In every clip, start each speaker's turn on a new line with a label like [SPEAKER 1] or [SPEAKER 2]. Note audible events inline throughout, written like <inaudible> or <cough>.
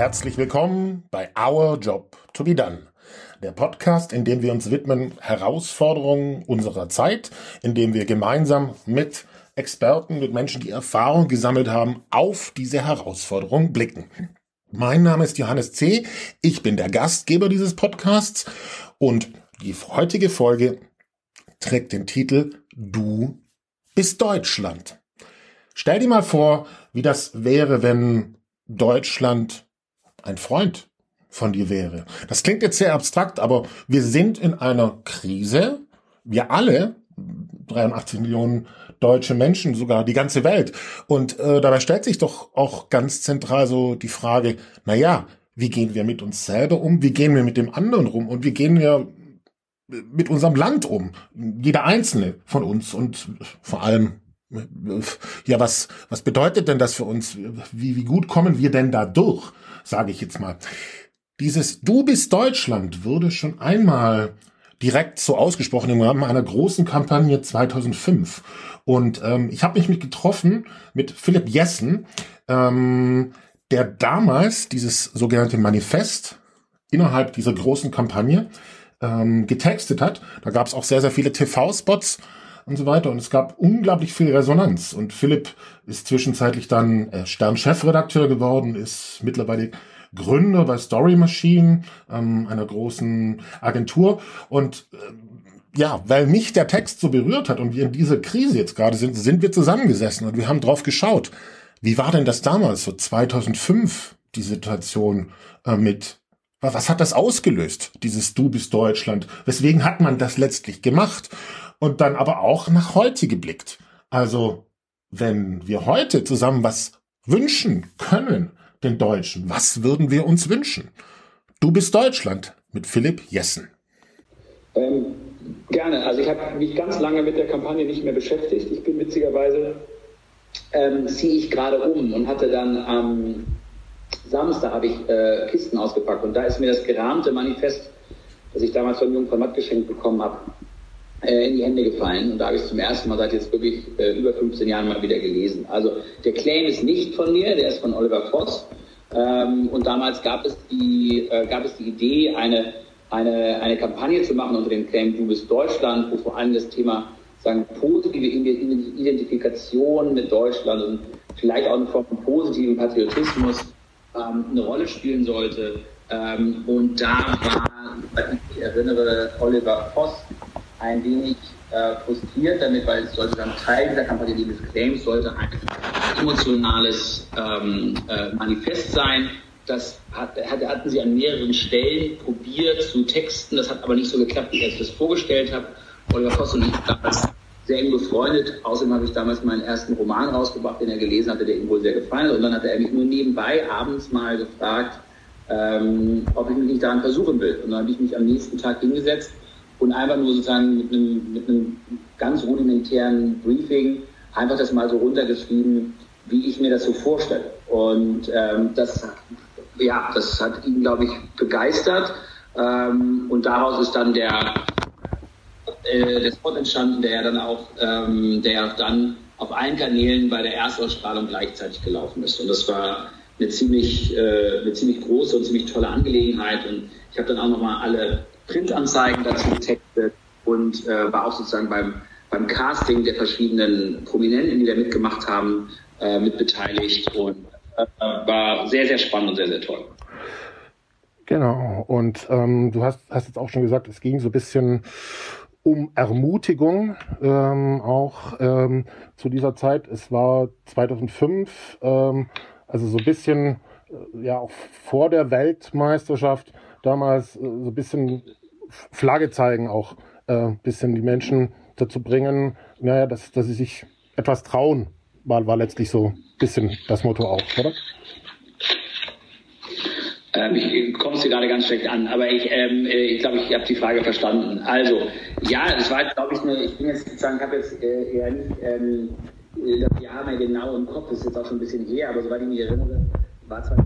[SPEAKER 1] herzlich willkommen bei Our Job to be Done. Der Podcast, in dem wir uns widmen Herausforderungen unserer Zeit, in dem wir gemeinsam mit Experten, mit Menschen, die Erfahrung gesammelt haben, auf diese Herausforderungen blicken. Mein Name ist Johannes C. Ich bin der Gastgeber dieses Podcasts und die heutige Folge trägt den Titel Du bist Deutschland. Stell dir mal vor, wie das wäre, wenn Deutschland ein Freund von dir wäre. Das klingt jetzt sehr abstrakt, aber wir sind in einer Krise. Wir alle, 83 Millionen deutsche Menschen, sogar die ganze Welt. Und äh, dabei stellt sich doch auch ganz zentral so die Frage, na ja, wie gehen wir mit uns selber um? Wie gehen wir mit dem anderen um? Und wie gehen wir mit unserem Land um? Jeder einzelne von uns und vor allem ja, was, was bedeutet denn das für uns? Wie, wie gut kommen wir denn da durch, sage ich jetzt mal. Dieses Du bist Deutschland wurde schon einmal direkt so ausgesprochen im Rahmen einer großen Kampagne 2005. Und ähm, ich habe mich mit getroffen mit Philipp Jessen, ähm, der damals dieses sogenannte Manifest innerhalb dieser großen Kampagne ähm, getextet hat. Da gab es auch sehr, sehr viele TV-Spots und so weiter. Und es gab unglaublich viel Resonanz. Und Philipp ist zwischenzeitlich dann äh, Stern-Chefredakteur geworden, ist mittlerweile Gründer bei Story Machine, ähm, einer großen Agentur. Und äh, ja, weil mich der Text so berührt hat und wir in dieser Krise jetzt gerade sind, sind wir zusammengesessen und wir haben drauf geschaut. Wie war denn das damals, so 2005, die Situation äh, mit was hat das ausgelöst, dieses Du bist Deutschland? Weswegen hat man das letztlich gemacht? Und dann aber auch nach heute geblickt. Also, wenn wir heute zusammen was wünschen können, den Deutschen, was würden wir uns wünschen? Du bist Deutschland mit Philipp Jessen.
[SPEAKER 2] Ähm, gerne. Also ich habe mich ganz lange mit der Kampagne nicht mehr beschäftigt. Ich bin witzigerweise, ähm, ziehe ich gerade um und hatte dann am Samstag habe ich äh, Kisten ausgepackt und da ist mir das gerahmte Manifest, das ich damals von Jungfrau Matt geschenkt bekommen habe, in die Hände gefallen. Und da habe ich es zum ersten Mal seit jetzt wirklich äh, über 15 Jahren mal wieder gelesen. Also der Claim ist nicht von mir, der ist von Oliver Voss. Ähm, und damals gab es die, äh, gab es die Idee, eine, eine, eine Kampagne zu machen unter dem Claim Du bist Deutschland, wo vor allem das Thema sagen, positive Identifikation mit Deutschland und vielleicht auch eine Form von positiven Patriotismus ähm, eine Rolle spielen sollte. Ähm, und da war, ich erinnere, Oliver Voss ein wenig äh, frustriert damit, weil es sollte dann Teil dieser Kampagne dieses Claims sollte ein emotionales ähm, äh, Manifest sein. Das hat, hat, hatten sie an mehreren Stellen probiert zu texten. Das hat aber nicht so geklappt, wie sich das vorgestellt hat. Oliver Voss und ich damals sehr eng befreundet. Außerdem habe ich damals meinen ersten Roman rausgebracht, den er gelesen hatte, der ihm wohl sehr gefallen hat. Und dann hat er mich nur nebenbei abends mal gefragt, ähm, ob ich mich nicht daran versuchen will. Und dann habe ich mich am nächsten Tag hingesetzt und einfach nur sozusagen mit einem, mit einem ganz rudimentären Briefing einfach das mal so runtergeschrieben, wie ich mir das so vorstelle. Und ähm, das, ja, das hat ihn, glaube ich, begeistert. Ähm, und daraus ist dann der, äh, der Spot entstanden, der ja dann auch, ähm, der dann auf allen Kanälen bei der Erstausstrahlung gleichzeitig gelaufen ist. Und das war eine ziemlich, äh, eine ziemlich große und ziemlich tolle Angelegenheit. Und ich habe dann auch nochmal alle Printanzeigen dazu getextet und äh, war auch sozusagen beim, beim Casting der verschiedenen Prominenten, die da mitgemacht haben, äh, mitbeteiligt und äh, war sehr, sehr spannend und sehr, sehr toll.
[SPEAKER 1] Genau, und ähm, du hast, hast jetzt auch schon gesagt, es ging so ein bisschen um Ermutigung ähm, auch ähm, zu dieser Zeit. Es war 2005, ähm, also so ein bisschen äh, ja auch vor der Weltmeisterschaft damals äh, so ein bisschen Flagge zeigen, auch äh, bisschen die Menschen dazu bringen, naja, dass, dass sie sich etwas trauen, war, war letztlich so ein bisschen das Motto auch, oder?
[SPEAKER 2] Ähm, ich komme es dir gerade ganz schlecht an, aber ich, ähm, äh, ich glaube, ich habe die Frage verstanden. Also, ja, das war glaube ich, eine, ich bin jetzt sozusagen, habe jetzt äh, eher nicht ähm, das Jahr mehr genau im Kopf, das ist jetzt auch schon ein bisschen her, aber soweit ich mich erinnere, war zwar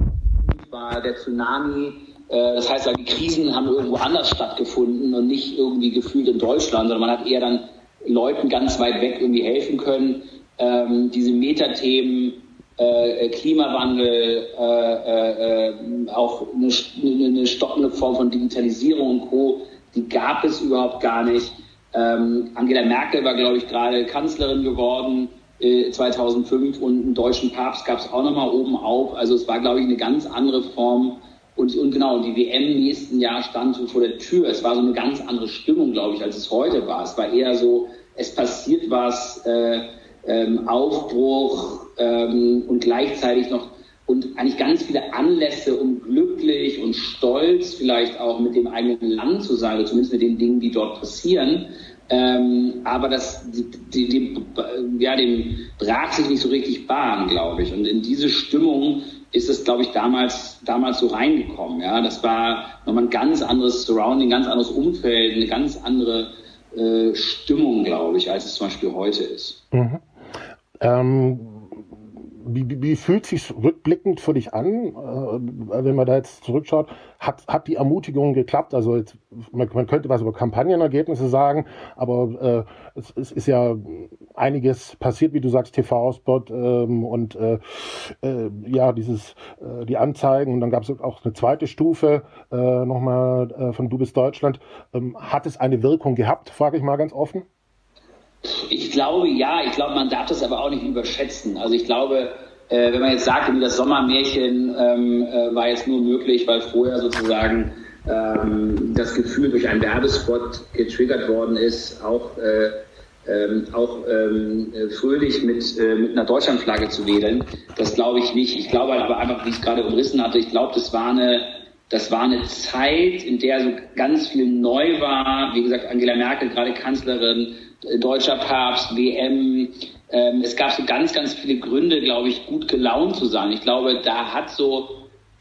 [SPEAKER 2] war der Tsunami äh, das heißt, die Krisen haben irgendwo anders stattgefunden und nicht irgendwie gefühlt in Deutschland, sondern man hat eher dann Leuten ganz weit weg irgendwie helfen können. Ähm, diese Metathemen äh, Klimawandel, äh, äh, auch eine, eine stockende Form von Digitalisierung und Co., die gab es überhaupt gar nicht. Ähm, Angela Merkel war, glaube ich, gerade Kanzlerin geworden 2005 und einen deutschen Papst gab es auch nochmal oben auf. Also es war, glaube ich, eine ganz andere Form. Und, und genau, die WM nächsten Jahr stand so vor der Tür. Es war so eine ganz andere Stimmung, glaube ich, als es heute war. Es war eher so, es passiert was, äh, ähm, Aufbruch ähm, und gleichzeitig noch und eigentlich ganz viele Anlässe, um glücklich und stolz vielleicht auch mit dem eigenen Land zu sein, oder zumindest mit den Dingen, die dort passieren. Ähm, aber das, die, die, ja, dem brach sich nicht so richtig Bahn, glaube ich. Und in diese Stimmung ist es, glaube ich, damals, damals so reingekommen. Ja, das war nochmal ein ganz anderes Surrounding, ein ganz anderes Umfeld, eine ganz andere äh, Stimmung, glaube ich, als es zum Beispiel heute ist. Mhm.
[SPEAKER 1] Ähm, wie, wie, fühlt sich rückblickend für dich an, äh, wenn man da jetzt zurückschaut? Hat, hat die Ermutigung geklappt? Also jetzt, man, man könnte was über Kampagnenergebnisse sagen, aber äh, es, es, ist ja einiges passiert, wie du sagst, TV-Spot ähm, und äh, äh, ja, dieses äh, die Anzeigen und dann gab es auch eine zweite Stufe äh, nochmal von Du bist Deutschland. Ähm, hat es eine Wirkung gehabt, frage ich mal ganz offen?
[SPEAKER 2] Ich glaube ja, ich glaube, man darf das aber auch nicht überschätzen. Also ich glaube, äh, wenn man jetzt sagt, das Sommermärchen ähm, äh, war jetzt nur möglich, weil vorher sozusagen ähm, das Gefühl durch einen Werbespot getriggert worden ist, auch, äh, ähm, auch ähm, fröhlich mit, äh, mit einer Deutschlandflagge zu wedeln. Das glaube ich nicht. Ich glaube aber einfach, wie ich es gerade umrissen hatte, ich glaube, das war eine das war eine Zeit, in der so ganz viel neu war. Wie gesagt, Angela Merkel, gerade Kanzlerin, deutscher Papst, WM. Ähm, es gab so ganz, ganz viele Gründe, glaube ich, gut gelaunt zu sein. Ich glaube, da hat so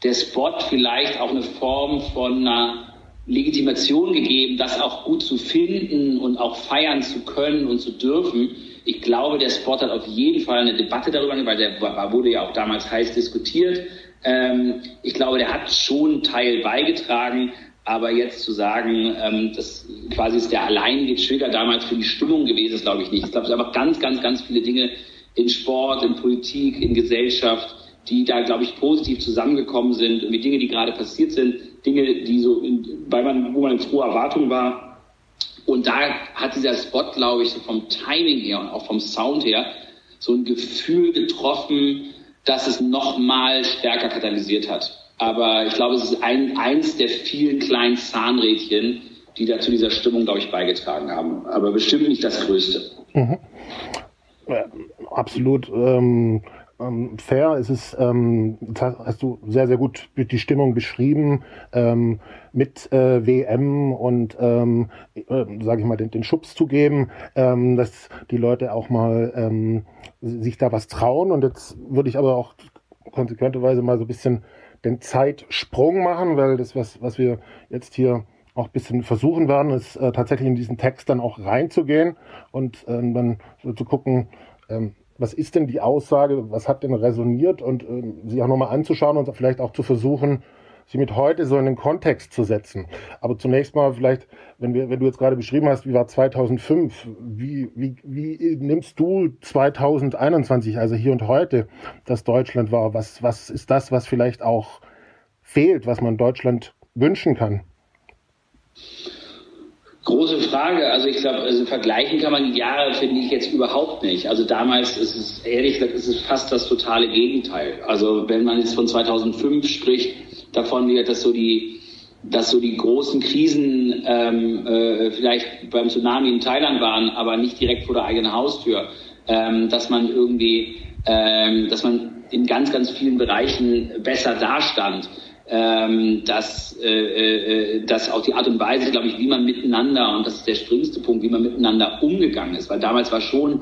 [SPEAKER 2] der Spot vielleicht auch eine Form von einer Legitimation gegeben, das auch gut zu finden und auch feiern zu können und zu dürfen. Ich glaube, der Spot hat auf jeden Fall eine Debatte darüber, weil der wurde ja auch damals heiß diskutiert. Ähm, ich glaube, der hat schon Teil beigetragen, aber jetzt zu sagen, ähm, das quasi ist der alleinige Trigger damals für die Stimmung gewesen, glaube ich nicht. Ich glaube, es sind einfach ganz, ganz, ganz viele Dinge in Sport, in Politik, in Gesellschaft, die da, glaube ich, positiv zusammengekommen sind. Die Dinge, die gerade passiert sind, Dinge, die so, in, weil man, wo man in froher Erwartung war. Und da hat dieser Spot, glaube ich, so vom Timing her und auch vom Sound her so ein Gefühl getroffen, dass es noch mal stärker katalysiert hat. Aber ich glaube, es ist ein, eins der vielen kleinen Zahnrädchen, die da zu dieser Stimmung, glaube ich, beigetragen haben. Aber bestimmt nicht das Größte. Mhm.
[SPEAKER 1] Ja, absolut. Ähm, ähm, fair. Es ist, ähm, hast du sehr, sehr gut die Stimmung beschrieben ähm, mit äh, WM und, ähm, äh, sage ich mal, den, den Schubs zu geben, ähm, dass die Leute auch mal ähm, sich da was trauen. Und jetzt würde ich aber auch konsequenterweise mal so ein bisschen den Zeitsprung machen, weil das, was, was wir jetzt hier auch ein bisschen versuchen werden, ist äh, tatsächlich in diesen Text dann auch reinzugehen und ähm, dann so zu gucken, ähm, was ist denn die Aussage, was hat denn resoniert und ähm, sie auch nochmal anzuschauen und vielleicht auch zu versuchen, sie mit heute so in den Kontext zu setzen. Aber zunächst mal vielleicht, wenn, wir, wenn du jetzt gerade beschrieben hast, wie war 2005, wie, wie, wie nimmst du 2021, also hier und heute, das Deutschland war? Was, was ist das, was vielleicht auch fehlt, was man Deutschland wünschen kann?
[SPEAKER 2] Große Frage. Also ich glaube, also vergleichen kann man die Jahre, finde ich, jetzt überhaupt nicht. Also damals ist es, ehrlich gesagt, ist es fast das totale Gegenteil. Also wenn man jetzt von 2005 spricht, davon, dass so die, dass so die großen Krisen ähm, äh, vielleicht beim Tsunami in Thailand waren, aber nicht direkt vor der eigenen Haustür, ähm, dass man irgendwie, ähm, dass man in ganz, ganz vielen Bereichen besser dastand. Ähm, dass, äh, äh, dass auch die Art und Weise, glaube ich, wie man miteinander, und das ist der springste Punkt, wie man miteinander umgegangen ist, weil damals war schon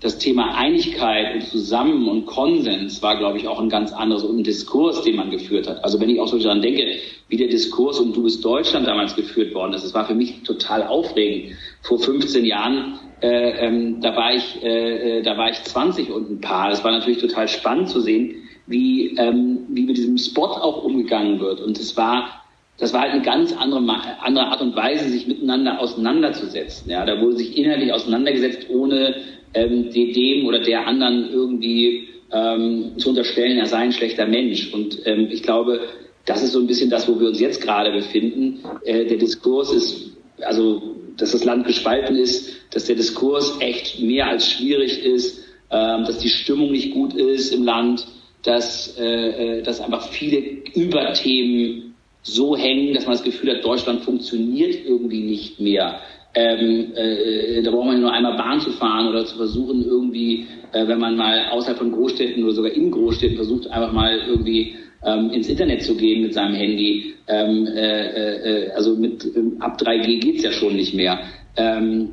[SPEAKER 2] das Thema Einigkeit und Zusammen und Konsens war, glaube ich, auch ein ganz anderes und ein Diskurs, den man geführt hat. Also wenn ich auch so daran denke, wie der Diskurs um Du bist Deutschland damals geführt worden ist, das war für mich total aufregend. Vor 15 Jahren, äh, ähm, da war ich, äh, äh, da war ich 20 und ein paar. Das war natürlich total spannend zu sehen, wie, ähm, wie mit diesem Spot auch umgegangen wird. Und es war das war halt eine ganz andere, andere Art und Weise, sich miteinander auseinanderzusetzen. Ja, da wurde sich inhaltlich auseinandergesetzt, ohne ähm, dem oder der anderen irgendwie ähm, zu unterstellen, er sei ein schlechter Mensch. Und ähm, ich glaube, das ist so ein bisschen das, wo wir uns jetzt gerade befinden. Äh, der Diskurs ist, also, dass das Land gespalten ist, dass der Diskurs echt mehr als schwierig ist, ähm, dass die Stimmung nicht gut ist im Land, dass, äh, äh, dass einfach viele Überthemen so hängen, dass man das Gefühl hat, Deutschland funktioniert irgendwie nicht mehr. Ähm, äh, da braucht man nur einmal Bahn zu fahren oder zu versuchen, irgendwie, äh, wenn man mal außerhalb von Großstädten oder sogar in Großstädten versucht, einfach mal irgendwie ähm, ins Internet zu gehen mit seinem Handy. Ähm, äh, äh, also mit ähm, ab 3G geht's ja schon nicht mehr. Ähm,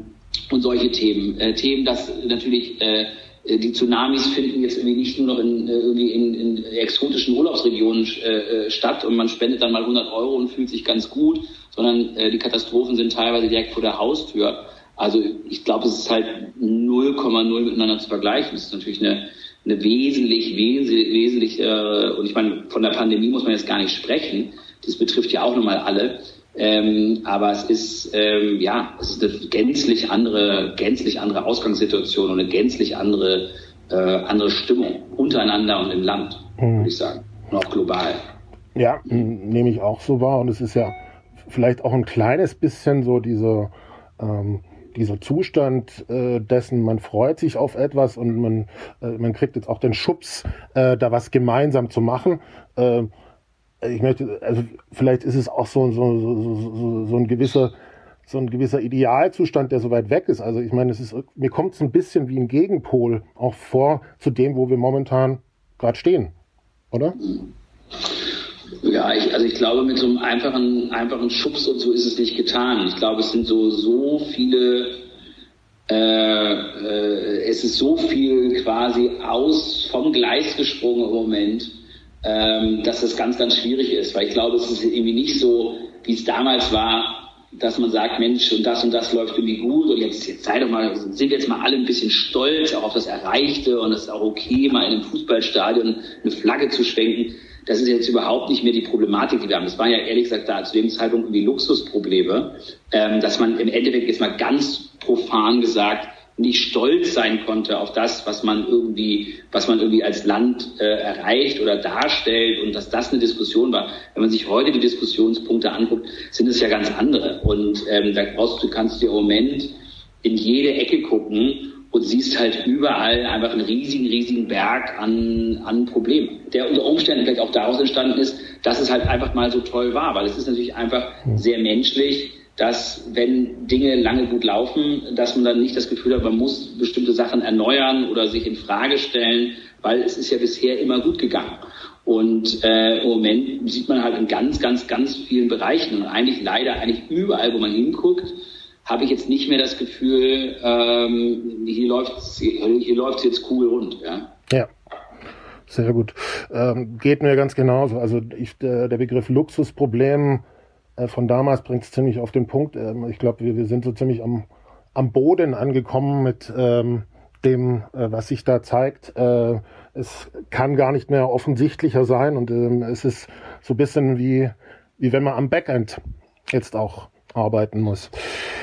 [SPEAKER 2] und solche Themen. Äh, Themen, dass natürlich äh, die Tsunamis finden jetzt irgendwie nicht nur noch in, äh, irgendwie in, in exotischen Urlaubsregionen äh, statt und man spendet dann mal 100 Euro und fühlt sich ganz gut, sondern äh, die Katastrophen sind teilweise direkt vor der Haustür. Also ich glaube, es ist halt 0,0 miteinander zu vergleichen. Es ist natürlich eine, eine wesentlich, wesentlich, wesentlich äh, und ich meine, von der Pandemie muss man jetzt gar nicht sprechen. Das betrifft ja auch nochmal alle. Ähm, aber es ist ähm, ja, es ist eine gänzlich andere, gänzlich andere Ausgangssituation und eine gänzlich andere, äh, andere Stimmung untereinander und im Land, mhm. würde ich sagen, und auch global.
[SPEAKER 1] Ja, nehme ich auch so wahr. Und es ist ja vielleicht auch ein kleines bisschen so diese ähm, dieser Zustand äh, dessen, man freut sich auf etwas und man, äh, man kriegt jetzt auch den Schubs, äh, da was gemeinsam zu machen. Äh, ich möchte, also vielleicht ist es auch so, so, so, so, so ein gewisser so ein gewisser Idealzustand, der so weit weg ist. Also ich meine, es ist, mir kommt es ein bisschen wie ein Gegenpol auch vor zu dem, wo wir momentan gerade stehen, oder?
[SPEAKER 2] Ja, ich, also ich glaube, mit so einem einfachen, einfachen Schubs und so ist es nicht getan. Ich glaube, es sind so, so viele, äh, äh, es ist so viel quasi aus vom Gleis gesprungen im Moment ähm, dass das ganz, ganz schwierig ist, weil ich glaube, es ist irgendwie nicht so, wie es damals war, dass man sagt, Mensch, und das und das läuft irgendwie gut und jetzt, jetzt sei doch mal, sind jetzt mal alle ein bisschen stolz auch auf das Erreichte und es ist auch okay, mal in einem Fußballstadion eine Flagge zu schwenken. Das ist jetzt überhaupt nicht mehr die Problematik, die wir haben. Das waren ja ehrlich gesagt da zu dem Zeitpunkt irgendwie Luxusprobleme, ähm, dass man im Endeffekt jetzt mal ganz profan gesagt nicht stolz sein konnte auf das, was man irgendwie, was man irgendwie als Land äh, erreicht oder darstellt und dass das eine Diskussion war. Wenn man sich heute die Diskussionspunkte anguckt, sind es ja ganz andere. Und ähm, da brauchst du, kannst du im Moment in jede Ecke gucken und siehst halt überall einfach einen riesigen, riesigen Berg an, an Problemen, der unter Umständen vielleicht auch daraus entstanden ist, dass es halt einfach mal so toll war, weil es ist natürlich einfach sehr menschlich, dass wenn Dinge lange gut laufen, dass man dann nicht das Gefühl hat, man muss bestimmte Sachen erneuern oder sich in Frage stellen, weil es ist ja bisher immer gut gegangen. Und äh, im Moment sieht man halt in ganz, ganz, ganz vielen Bereichen und eigentlich leider eigentlich überall, wo man hinguckt, habe ich jetzt nicht mehr das Gefühl, ähm, hier läuft hier läuft's jetzt cool rund. Ja.
[SPEAKER 1] ja. Sehr gut. Ähm, geht mir ganz genauso. Also ich, der, der Begriff Luxusproblem äh, von damals bringt es ziemlich auf den Punkt. Ähm, ich glaube, wir, wir sind so ziemlich am, am Boden angekommen mit ähm, dem, äh, was sich da zeigt. Äh, es kann gar nicht mehr offensichtlicher sein und ähm, es ist so ein bisschen wie, wie wenn man am Backend jetzt auch arbeiten muss.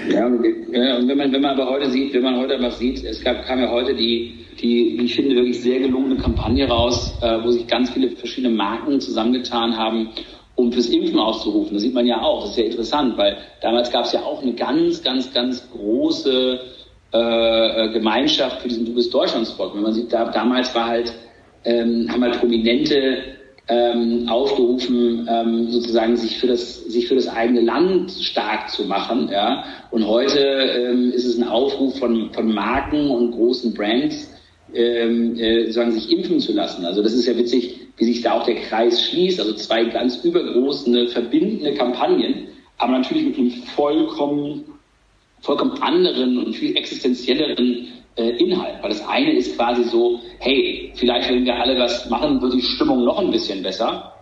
[SPEAKER 2] Ja, und wenn man, wenn man aber heute sieht, wenn man heute was sieht, es gab, kam ja heute die, die, ich finde, wirklich sehr gelungene Kampagne raus, äh, wo sich ganz viele verschiedene Marken zusammengetan haben, um fürs Impfen auszurufen. Das sieht man ja auch. Das ist ja interessant, weil damals gab es ja auch eine ganz, ganz, ganz große äh, äh Gemeinschaft für diesen Du bist Deutschlandsrock. Wenn man sieht, da, damals war halt, ähm, haben halt Prominente ähm, aufgerufen, ähm, sozusagen sich für das sich für das eigene Land stark zu machen. Ja? Und heute ähm, ist es ein Aufruf von von Marken und großen Brands, ähm, äh, sagen, sich impfen zu lassen. Also das ist ja witzig, wie sich da auch der Kreis schließt. Also zwei ganz übergroße, verbindende Kampagnen, aber natürlich mit einem vollkommen, vollkommen anderen und viel existenzielleren äh, Inhalt. Weil das eine ist quasi so, hey, vielleicht wenn wir alle was machen, wird die Stimmung noch ein bisschen besser.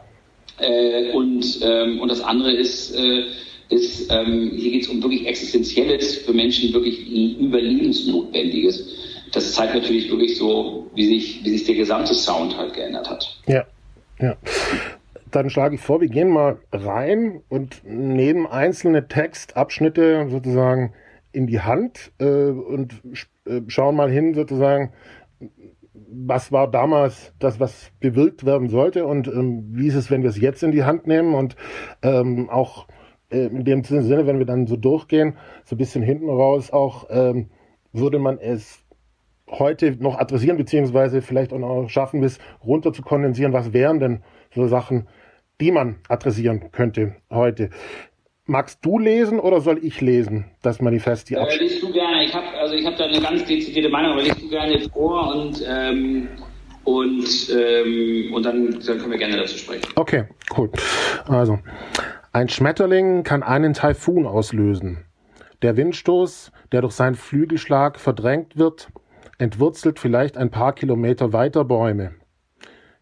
[SPEAKER 2] Äh, und, ähm, und das andere ist, äh, ist ähm, hier geht es um wirklich Existenzielles für Menschen, wirklich Überlebensnotwendiges das zeigt natürlich wirklich so, wie sich, wie sich der gesamte Sound halt geändert hat.
[SPEAKER 1] Ja, ja. Dann schlage ich vor, wir gehen mal rein und nehmen einzelne Textabschnitte sozusagen in die Hand äh, und äh, schauen mal hin, sozusagen, was war damals das, was bewirkt werden sollte und ähm, wie ist es, wenn wir es jetzt in die Hand nehmen und ähm, auch äh, in dem Sinne, wenn wir dann so durchgehen, so ein bisschen hinten raus auch, ähm, würde man es heute noch adressieren, beziehungsweise vielleicht auch noch schaffen, bis runter zu kondensieren, was wären denn so Sachen, die man adressieren könnte heute. Magst du lesen oder soll ich lesen, das Manifest?
[SPEAKER 2] Die äh, liest du gerne. Ich habe also ich da eine ganz dezidierte Meinung, aber liest du gerne vor und ähm, und ähm, und dann, dann können wir gerne dazu sprechen.
[SPEAKER 1] Okay, cool. Also ein Schmetterling kann einen Taifun auslösen. Der Windstoß, der durch seinen Flügelschlag verdrängt wird, entwurzelt vielleicht ein paar Kilometer weiter Bäume.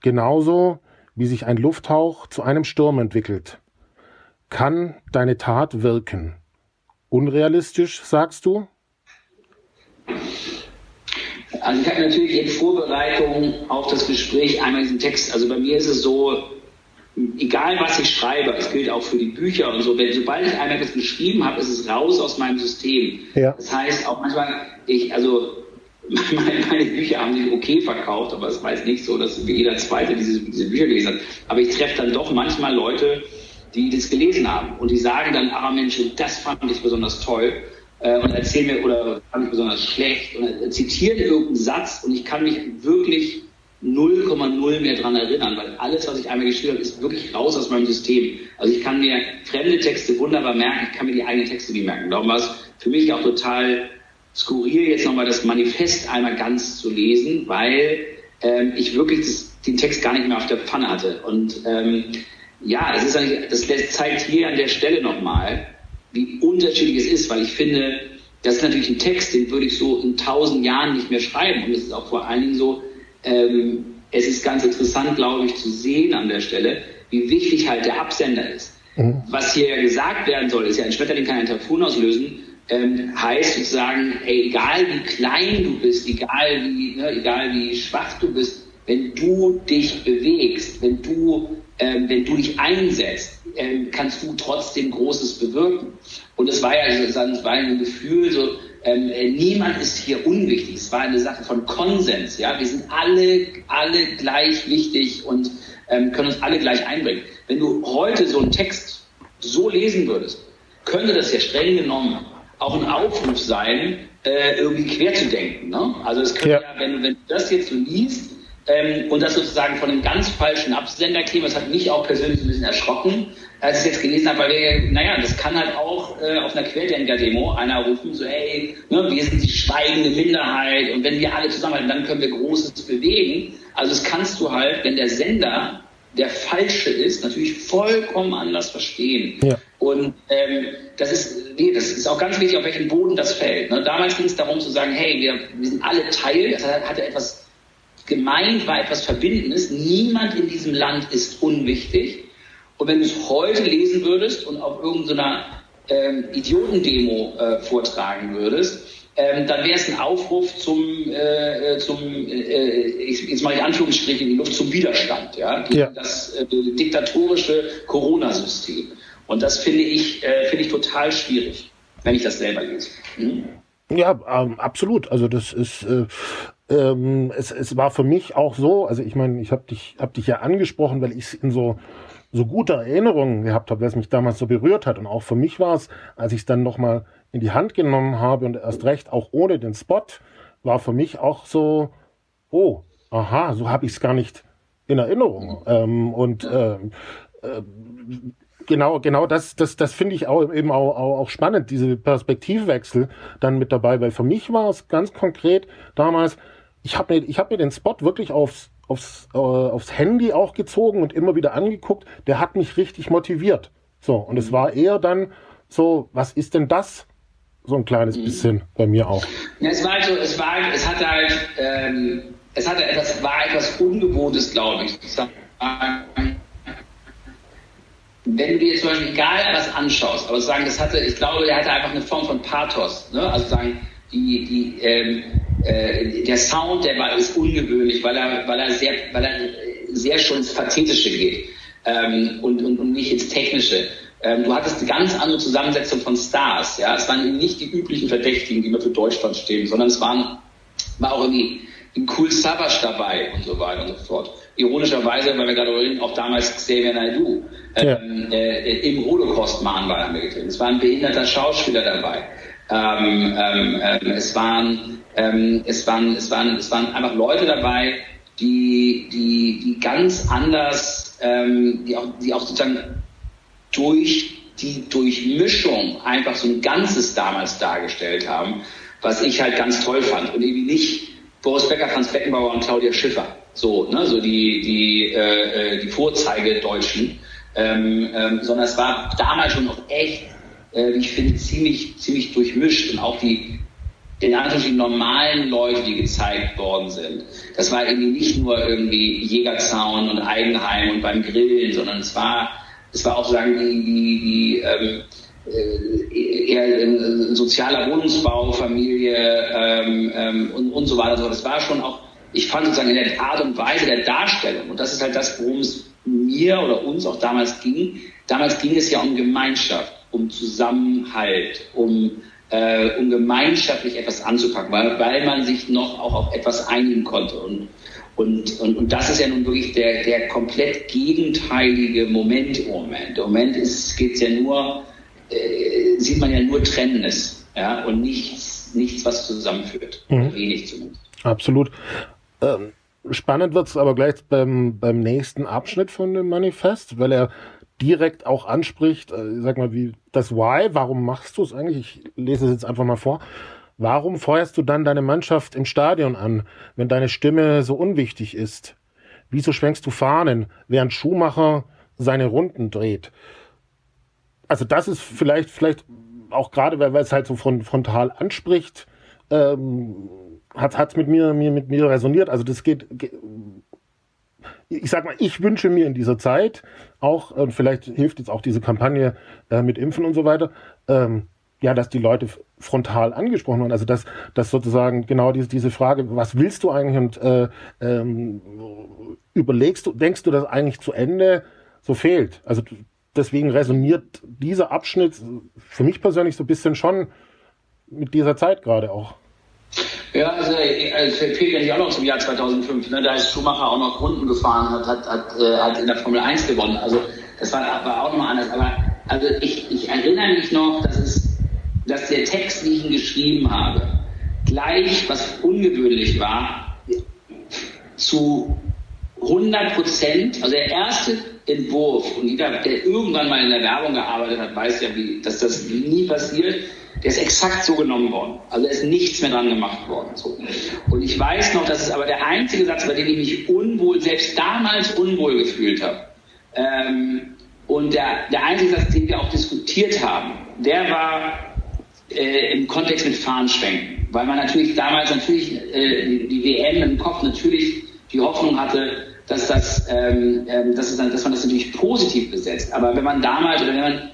[SPEAKER 1] Genauso wie sich ein Lufthauch zu einem Sturm entwickelt. Kann deine Tat wirken? Unrealistisch, sagst du?
[SPEAKER 2] Also ich habe natürlich in Vorbereitung auf das Gespräch einmal diesen Text, also bei mir ist es so, egal was ich schreibe, es gilt auch für die Bücher und so, wenn, sobald ich einmal das geschrieben habe, ist es raus aus meinem System. Ja. Das heißt auch manchmal, ich, also <laughs> meine, Bücher haben sich okay verkauft, aber es war jetzt nicht so, dass jeder Zweite diese, diese Bücher gelesen hat. Aber ich treffe dann doch manchmal Leute, die das gelesen haben und die sagen dann, ah Mensch, das fand ich besonders toll äh, und erzählen mir oder fand ich besonders schlecht und zitieren irgendeinen Satz und ich kann mich wirklich 0,0 mehr dran erinnern, weil alles, was ich einmal geschrieben habe, ist wirklich raus aus meinem System. Also ich kann mir fremde Texte wunderbar merken, ich kann mir die eigenen Texte nicht merken. Darum war es für mich auch total skurril, jetzt nochmal das Manifest einmal ganz zu lesen, weil ähm, ich wirklich das, den Text gar nicht mehr auf der Pfanne hatte. Und ähm, ja, das, ist eigentlich, das zeigt hier an der Stelle nochmal, wie unterschiedlich es ist, weil ich finde, das ist natürlich ein Text, den würde ich so in tausend Jahren nicht mehr schreiben. Und es ist auch vor allen Dingen so, ähm, es ist ganz interessant, glaube ich, zu sehen an der Stelle, wie wichtig halt der Absender ist. Mhm. Was hier gesagt werden soll, ist ja, ein Schmetterling kann einen Taifun auslösen, ähm, heißt sozusagen, ey, egal wie klein du bist, egal wie, ne, egal wie schwach du bist, wenn du dich bewegst, wenn du, ähm, wenn du dich einsetzt, ähm, kannst du trotzdem Großes bewirken. Und es war ja es war ein Gefühl, so, ähm, äh, niemand ist hier unwichtig. Es war eine Sache von Konsens. Ja, wir sind alle, alle gleich wichtig und ähm, können uns alle gleich einbringen. Wenn du heute so einen Text so lesen würdest, könnte das ja streng genommen auch ein Aufruf sein, äh, irgendwie quer zu denken. Ne? Also es könnte ja, ja wenn, wenn du das jetzt so liest ähm, und das sozusagen von einem ganz falschen Absender käme, das hat mich auch persönlich ein bisschen erschrocken, als ich es jetzt gelesen habe, weil wir, naja, das kann halt auch äh, auf einer Querdenker-Demo einer rufen, so hey, ne, wir sind die schweigende Minderheit und wenn wir alle zusammenhalten, dann können wir Großes bewegen. Also das kannst du halt, wenn der Sender der falsche ist, natürlich vollkommen anders verstehen. Ja. Und ähm, das ist, nee, das ist auch ganz wichtig, auf welchen Boden das fällt. Ne? Damals ging es darum zu sagen, hey, wir, wir sind alle Teil, das hatte etwas gemeint, war etwas Verbindendes. Niemand in diesem Land ist unwichtig. Und wenn du es heute lesen würdest und auf irgendeiner ähm, Idiotendemo äh, vortragen würdest, ähm, dann wäre es ein Aufruf zum, äh, zum äh, ich, jetzt mache ich Anführungsstriche in die Luft, zum Widerstand, ja, gegen ja. das äh, diktatorische Corona-System. Und das finde ich, äh, finde ich total schwierig, wenn ich das selber lese. Mhm.
[SPEAKER 1] Ja, ähm, absolut. Also das ist, äh, ähm, es, es war für mich auch so, also ich meine, ich habe dich, hab dich ja angesprochen, weil ich es in so so gute Erinnerungen gehabt habe, was mich damals so berührt hat. Und auch für mich war es, als ich es dann nochmal in die Hand genommen habe und erst recht auch ohne den Spot, war für mich auch so, oh, aha, so habe ich es gar nicht in Erinnerung. Ähm, und äh, äh, genau, genau das, das, das finde ich auch eben auch, auch, auch spannend, diese Perspektivwechsel dann mit dabei, weil für mich war es ganz konkret damals, ich habe mir, ich hab mir den Spot wirklich aufs, aufs, äh, aufs Handy auch gezogen und immer wieder angeguckt, der hat mich richtig motiviert. So, und es war eher dann so, was ist denn das? so ein kleines mhm. bisschen bei mir auch.
[SPEAKER 2] Ja, es war halt so, es war, es hatte halt, ähm, es hatte etwas, war etwas Ungewohntes, glaube ich. Wenn du dir zum Beispiel egal was anschaust, aber sagen, das hatte, ich glaube, der hatte einfach eine Form von Pathos, ne? Also sagen, die, die, ähm, äh, der Sound, der war ist ungewöhnlich, weil er, weil er sehr, weil er sehr schon ins Pathetische geht ähm, und, und, und nicht ins Technische. Ähm, du hattest eine ganz andere Zusammensetzung von Stars. Ja, es waren eben nicht die üblichen Verdächtigen, die immer für Deutschland stehen, sondern es waren war auch irgendwie ein Cool Savage dabei und so weiter und so fort. Ironischerweise, weil wir gerade reden, auch damals Xavier Naidoo ja. ähm, äh, im Holocaust-Mahnmal getreten. Es war ein behinderter Schauspieler dabei. Ähm, ähm, ähm es waren, ähm, es waren, es waren, es waren einfach Leute dabei, die, die, die ganz anders, ähm, die auch, die auch sozusagen durch die Durchmischung einfach so ein Ganzes damals dargestellt haben, was ich halt ganz toll fand. Und eben nicht Boris Becker, Franz Beckenbauer und Claudia Schiffer. So, ne, so die, die, äh, äh die Vorzeige-Deutschen. Ähm, ähm, sondern es war damals schon noch echt, äh, ich finde, ziemlich, ziemlich durchmischt und auch die, in Anführungsstrichen normalen Leute, die gezeigt worden sind. Das war irgendwie nicht nur irgendwie Jägerzaun und Eigenheim und beim Grillen, sondern es war, es war auch sagen die, die, die ähm, äh, eher ein sozialer Wohnungsbau, Familie ähm, ähm, und, und so weiter. Das war schon auch, ich fand sozusagen in der Art und Weise der Darstellung, und das ist halt das, worum es mir oder uns auch damals ging. Damals ging es ja um Gemeinschaft, um Zusammenhalt, um, äh, um gemeinschaftlich etwas anzupacken, weil, weil man sich noch auch auf etwas einigen konnte. Und, und, und, und das ist ja nun wirklich der, der komplett gegenteilige Moment im Moment. Im Moment geht es ja nur äh, sieht man ja nur Trennendes ja, und nichts, nichts, was zusammenführt. Mhm. Wenig zumindest.
[SPEAKER 1] Absolut. Ähm, spannend wird es aber gleich beim, beim nächsten Abschnitt von dem Manifest, weil er direkt auch anspricht, äh, sag mal, wie das Why, warum machst du es eigentlich? Ich lese es jetzt einfach mal vor. Warum feuerst du dann deine Mannschaft im Stadion an, wenn deine Stimme so unwichtig ist? Wieso schwenkst du Fahnen, während Schumacher seine Runden dreht? also das ist vielleicht, vielleicht auch gerade, weil, weil es halt so frontal anspricht, ähm, hat es mit mir, mir, mit mir resoniert. Also das geht, ich sag mal, ich wünsche mir in dieser Zeit auch, und vielleicht hilft jetzt auch diese Kampagne äh, mit Impfen und so weiter, ähm, ja, dass die Leute frontal angesprochen werden. Also dass, dass sozusagen genau diese, diese Frage, was willst du eigentlich und äh, ähm, überlegst du, denkst du das eigentlich zu Ende, so fehlt. Also deswegen resoniert dieser Abschnitt für mich persönlich so ein bisschen schon mit dieser Zeit gerade auch.
[SPEAKER 2] Ja, also, also fehlt ja nicht auch noch zum Jahr 2005. Ne? Da ist Schumacher auch noch Runden gefahren, hat, hat, hat, äh, hat in der Formel 1 gewonnen. Also das war, war auch nochmal anders. Aber also ich, ich erinnere mich noch, dass, es, dass der Text, den ich ihn geschrieben habe, gleich, was ungewöhnlich war, zu 100 Prozent, also der erste Entwurf, und jeder, der irgendwann mal in der Werbung gearbeitet hat, weiß ja, wie, dass das nie passiert, der ist exakt so genommen worden. Also da ist nichts mehr dran gemacht worden. So. Und ich weiß noch, das ist aber der einzige Satz, bei dem ich mich unwohl, selbst damals unwohl gefühlt habe. Ähm, und der, der einzige Satz, den wir auch diskutiert haben, der war äh, im Kontext mit Fahnenschwenken. Weil man natürlich damals natürlich äh, die WM im Kopf natürlich die Hoffnung hatte, dass, das, ähm, ähm, dass, es dass man das natürlich positiv besetzt. Aber wenn man damals, oder wenn man,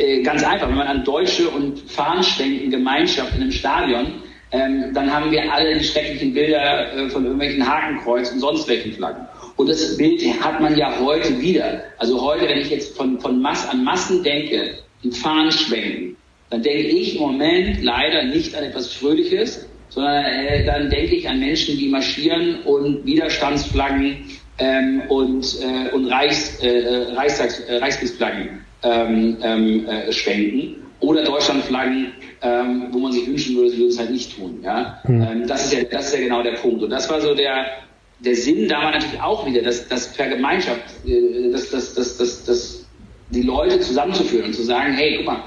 [SPEAKER 2] äh, ganz einfach, wenn man an Deutsche und Fahnenschwenken Gemeinschaft in einem Stadion, ähm, dann haben wir alle die schrecklichen Bilder äh, von irgendwelchen Hakenkreuz und sonst welchen Flaggen. Und das Bild hat man ja heute wieder. Also heute, wenn ich jetzt von, von Mass an Massen denke, die Fahnen schwenken, dann denke ich im Moment leider nicht an etwas Fröhliches, sondern äh, dann denke ich an Menschen, die marschieren und Widerstandsflaggen ähm, und, äh, und Reichs, äh, äh, Reichstags, äh, Reichskriegsflaggen ähm, ähm, äh, schwenken oder Deutschlandflaggen, ähm, wo man sich wünschen würde, sie würden es halt nicht tun. Ja? Mhm. Ähm, das, ist ja, das ist ja genau der Punkt. Und das war so der, der Sinn da war natürlich auch wieder, dass das Vergemeinschaft, äh, dass, dass, dass, dass, dass die Leute zusammenzuführen und zu sagen, hey, guck mal,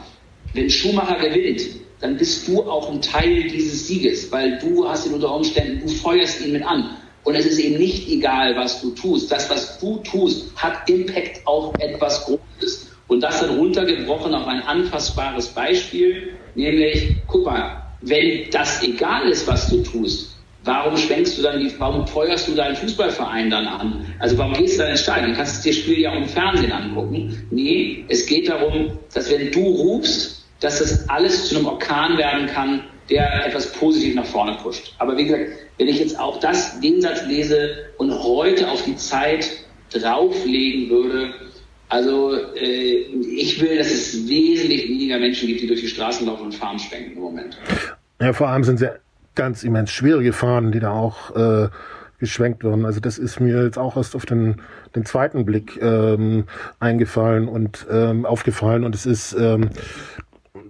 [SPEAKER 2] wenn Schumacher gewinnt, dann bist du auch ein Teil dieses Sieges, weil du hast ihn unter Umständen, du feuerst ihn mit an. Und es ist eben nicht egal, was du tust. Das, was du tust, hat Impact auf etwas Großes. Und das dann runtergebrochen auf ein anfassbares Beispiel, nämlich, guck mal, wenn das egal ist, was du tust, warum schwenkst du dann die, warum feuerst du deinen Fußballverein dann an? Also warum gehst du dann ins Stadion? Du kannst dir das Spiel ja auch im Fernsehen angucken. Nee, es geht darum, dass wenn du rufst, dass das alles zu einem Orkan werden kann, der etwas positiv nach vorne pusht. Aber wie gesagt, wenn ich jetzt auch das, den Satz lese und heute auf die Zeit drauflegen würde, also äh, ich will, dass es wesentlich weniger Menschen gibt, die durch die Straßen laufen und Farmen schwenken im Moment.
[SPEAKER 1] Ja, vor allem sind sie ganz immens schwierige Fahnen, die da auch äh, geschwenkt werden. Also das ist mir jetzt auch erst auf den, den zweiten Blick ähm, eingefallen und ähm, aufgefallen. Und es ist ähm,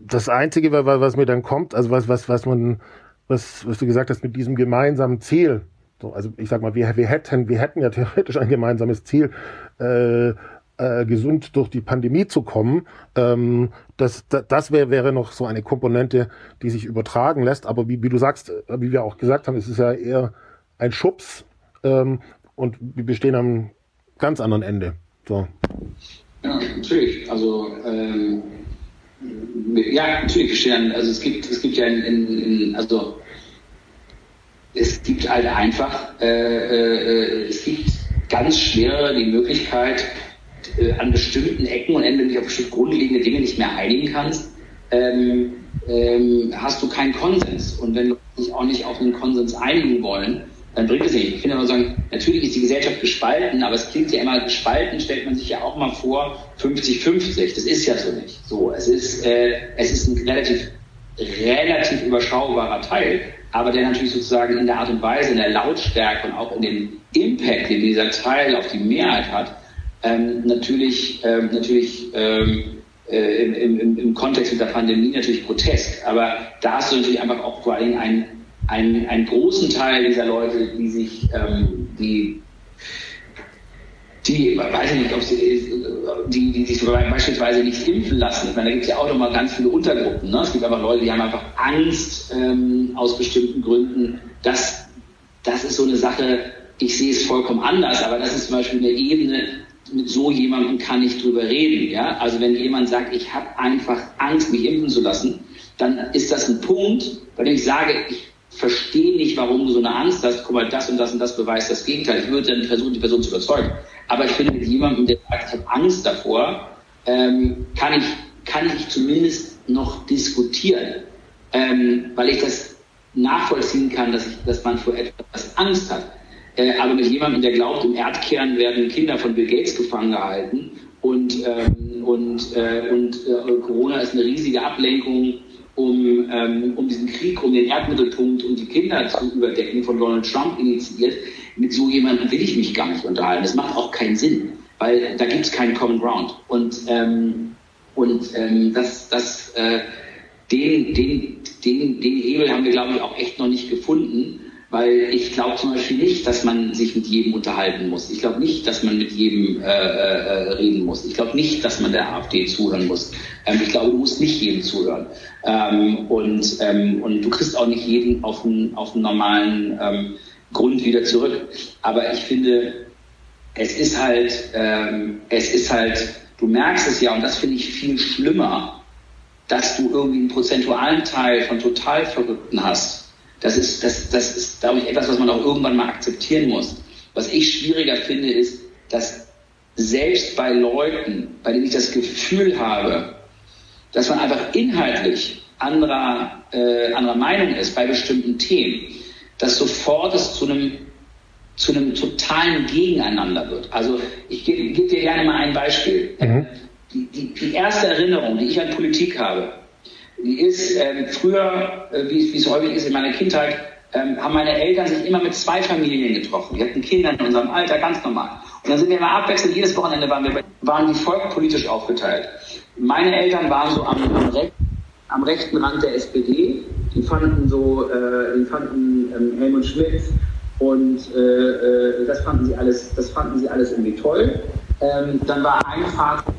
[SPEAKER 1] das Einzige, was, was mir dann kommt, also was, was, was man, was, was du gesagt hast, mit diesem gemeinsamen Ziel. So, also ich sag mal, wir, wir hätten, wir hätten ja theoretisch ein gemeinsames Ziel. Äh, äh, gesund durch die Pandemie zu kommen. Ähm, das das, das wär, wäre noch so eine Komponente, die sich übertragen lässt. Aber wie, wie du sagst, äh, wie wir auch gesagt haben, es ist ja eher ein Schubs ähm, und wir bestehen am ganz anderen Ende. So.
[SPEAKER 2] Ja, natürlich. Also ähm, ja, natürlich bestehen. Also es gibt es gibt ja in, in, in also es gibt halt einfach äh, äh, es gibt ganz schwer die Möglichkeit äh, an bestimmten Ecken und Enden, dich auf bestimmte grundlegende Dinge nicht mehr einigen kannst, ähm, ähm, hast du keinen Konsens. Und wenn du dich auch nicht auf einen Konsens einigen wollen, dann bringt es nicht. Ich finde immer sagen, natürlich ist die Gesellschaft gespalten, aber es klingt ja immer gespalten, stellt man sich ja auch mal vor 50-50. Das ist ja so nicht. So, es ist, äh, es ist ein relativ, relativ überschaubarer Teil, aber der natürlich sozusagen in der Art und Weise, in der Lautstärke und auch in dem Impact, den dieser Teil auf die Mehrheit hat, ähm, natürlich, ähm, natürlich ähm, äh, im, im, im Kontext mit der Pandemie natürlich grotesk. Aber da hast du natürlich einfach auch vor allem einen, einen, einen großen Teil dieser Leute, die sich, ähm, die die, weiß ich nicht, ob sie, die, die sich beispielsweise nicht impfen lassen. Ich meine, da gibt es ja auch nochmal ganz viele Untergruppen. Ne? Es gibt einfach Leute, die haben einfach Angst ähm, aus bestimmten Gründen. Das, das ist so eine Sache, ich sehe es vollkommen anders, aber das ist zum Beispiel eine Ebene, mit so jemandem kann ich drüber reden. Ja? Also wenn jemand sagt, ich habe einfach Angst, mich impfen zu lassen, dann ist das ein Punkt, bei dem ich sage, ich verstehe nicht, warum du so eine Angst hast. Guck mal, das und das und das beweist das Gegenteil. Ich würde dann versuchen, die Person zu überzeugen. Aber ich finde, mit jemandem, der sagt, ich habe Angst davor, ähm, kann, ich, kann ich zumindest noch diskutieren, ähm, weil ich das nachvollziehen kann, dass, ich, dass man vor etwas Angst hat. Äh, aber mit jemandem, der glaubt, im Erdkern werden Kinder von Bill Gates gefangen gehalten und, ähm, und, äh, und äh, Corona ist eine riesige Ablenkung, um, ähm, um diesen Krieg, um den Erdmittelpunkt und die Kinder zu überdecken, von Donald Trump initiiert. Mit so jemandem will ich mich gar nicht unterhalten. Das macht auch keinen Sinn, weil da gibt es keinen Common Ground. Und, ähm, und ähm, das, das, äh, den, den, den, den Hebel haben wir, glaube ich, auch echt noch nicht gefunden weil ich glaube zum Beispiel nicht, dass man sich mit jedem unterhalten muss. Ich glaube nicht, dass man mit jedem äh, äh, reden muss. Ich glaube nicht, dass man der AfD zuhören muss. Ähm, ich glaube, du musst nicht jedem zuhören. Ähm, und, ähm, und du kriegst auch nicht jeden auf einen, auf einen normalen ähm, Grund wieder zurück. Aber ich finde, es ist halt, ähm, es ist halt, du merkst es ja, und das finde ich viel schlimmer, dass du irgendwie einen prozentualen Teil von Totalverrückten hast das ist, das, das ist, glaube ich, etwas, was man auch irgendwann mal akzeptieren muss. Was ich schwieriger finde, ist, dass selbst bei Leuten, bei denen ich das Gefühl habe, dass man einfach inhaltlich anderer, äh, anderer Meinung ist bei bestimmten Themen, dass sofort es zu einem zu einem totalen Gegeneinander wird. Also ich gebe geb dir gerne mal ein Beispiel. Mhm. Die, die, die erste Erinnerung, die ich an Politik habe, die ist ähm, früher, äh, wie es häufig ist in meiner Kindheit, ähm, haben meine Eltern sich immer mit zwei Familien getroffen. Die hatten Kinder in unserem Alter, ganz normal. Und dann sind wir immer abwechselnd, jedes Wochenende waren wir, waren die volkpolitisch aufgeteilt. Meine Eltern waren so am, am, Recht, am rechten Rand der SPD. Die fanden so, äh, die fanden ähm, Helmut Schmidt und äh, äh, das fanden sie alles, das fanden sie alles irgendwie toll. Ähm, dann war ein Vater,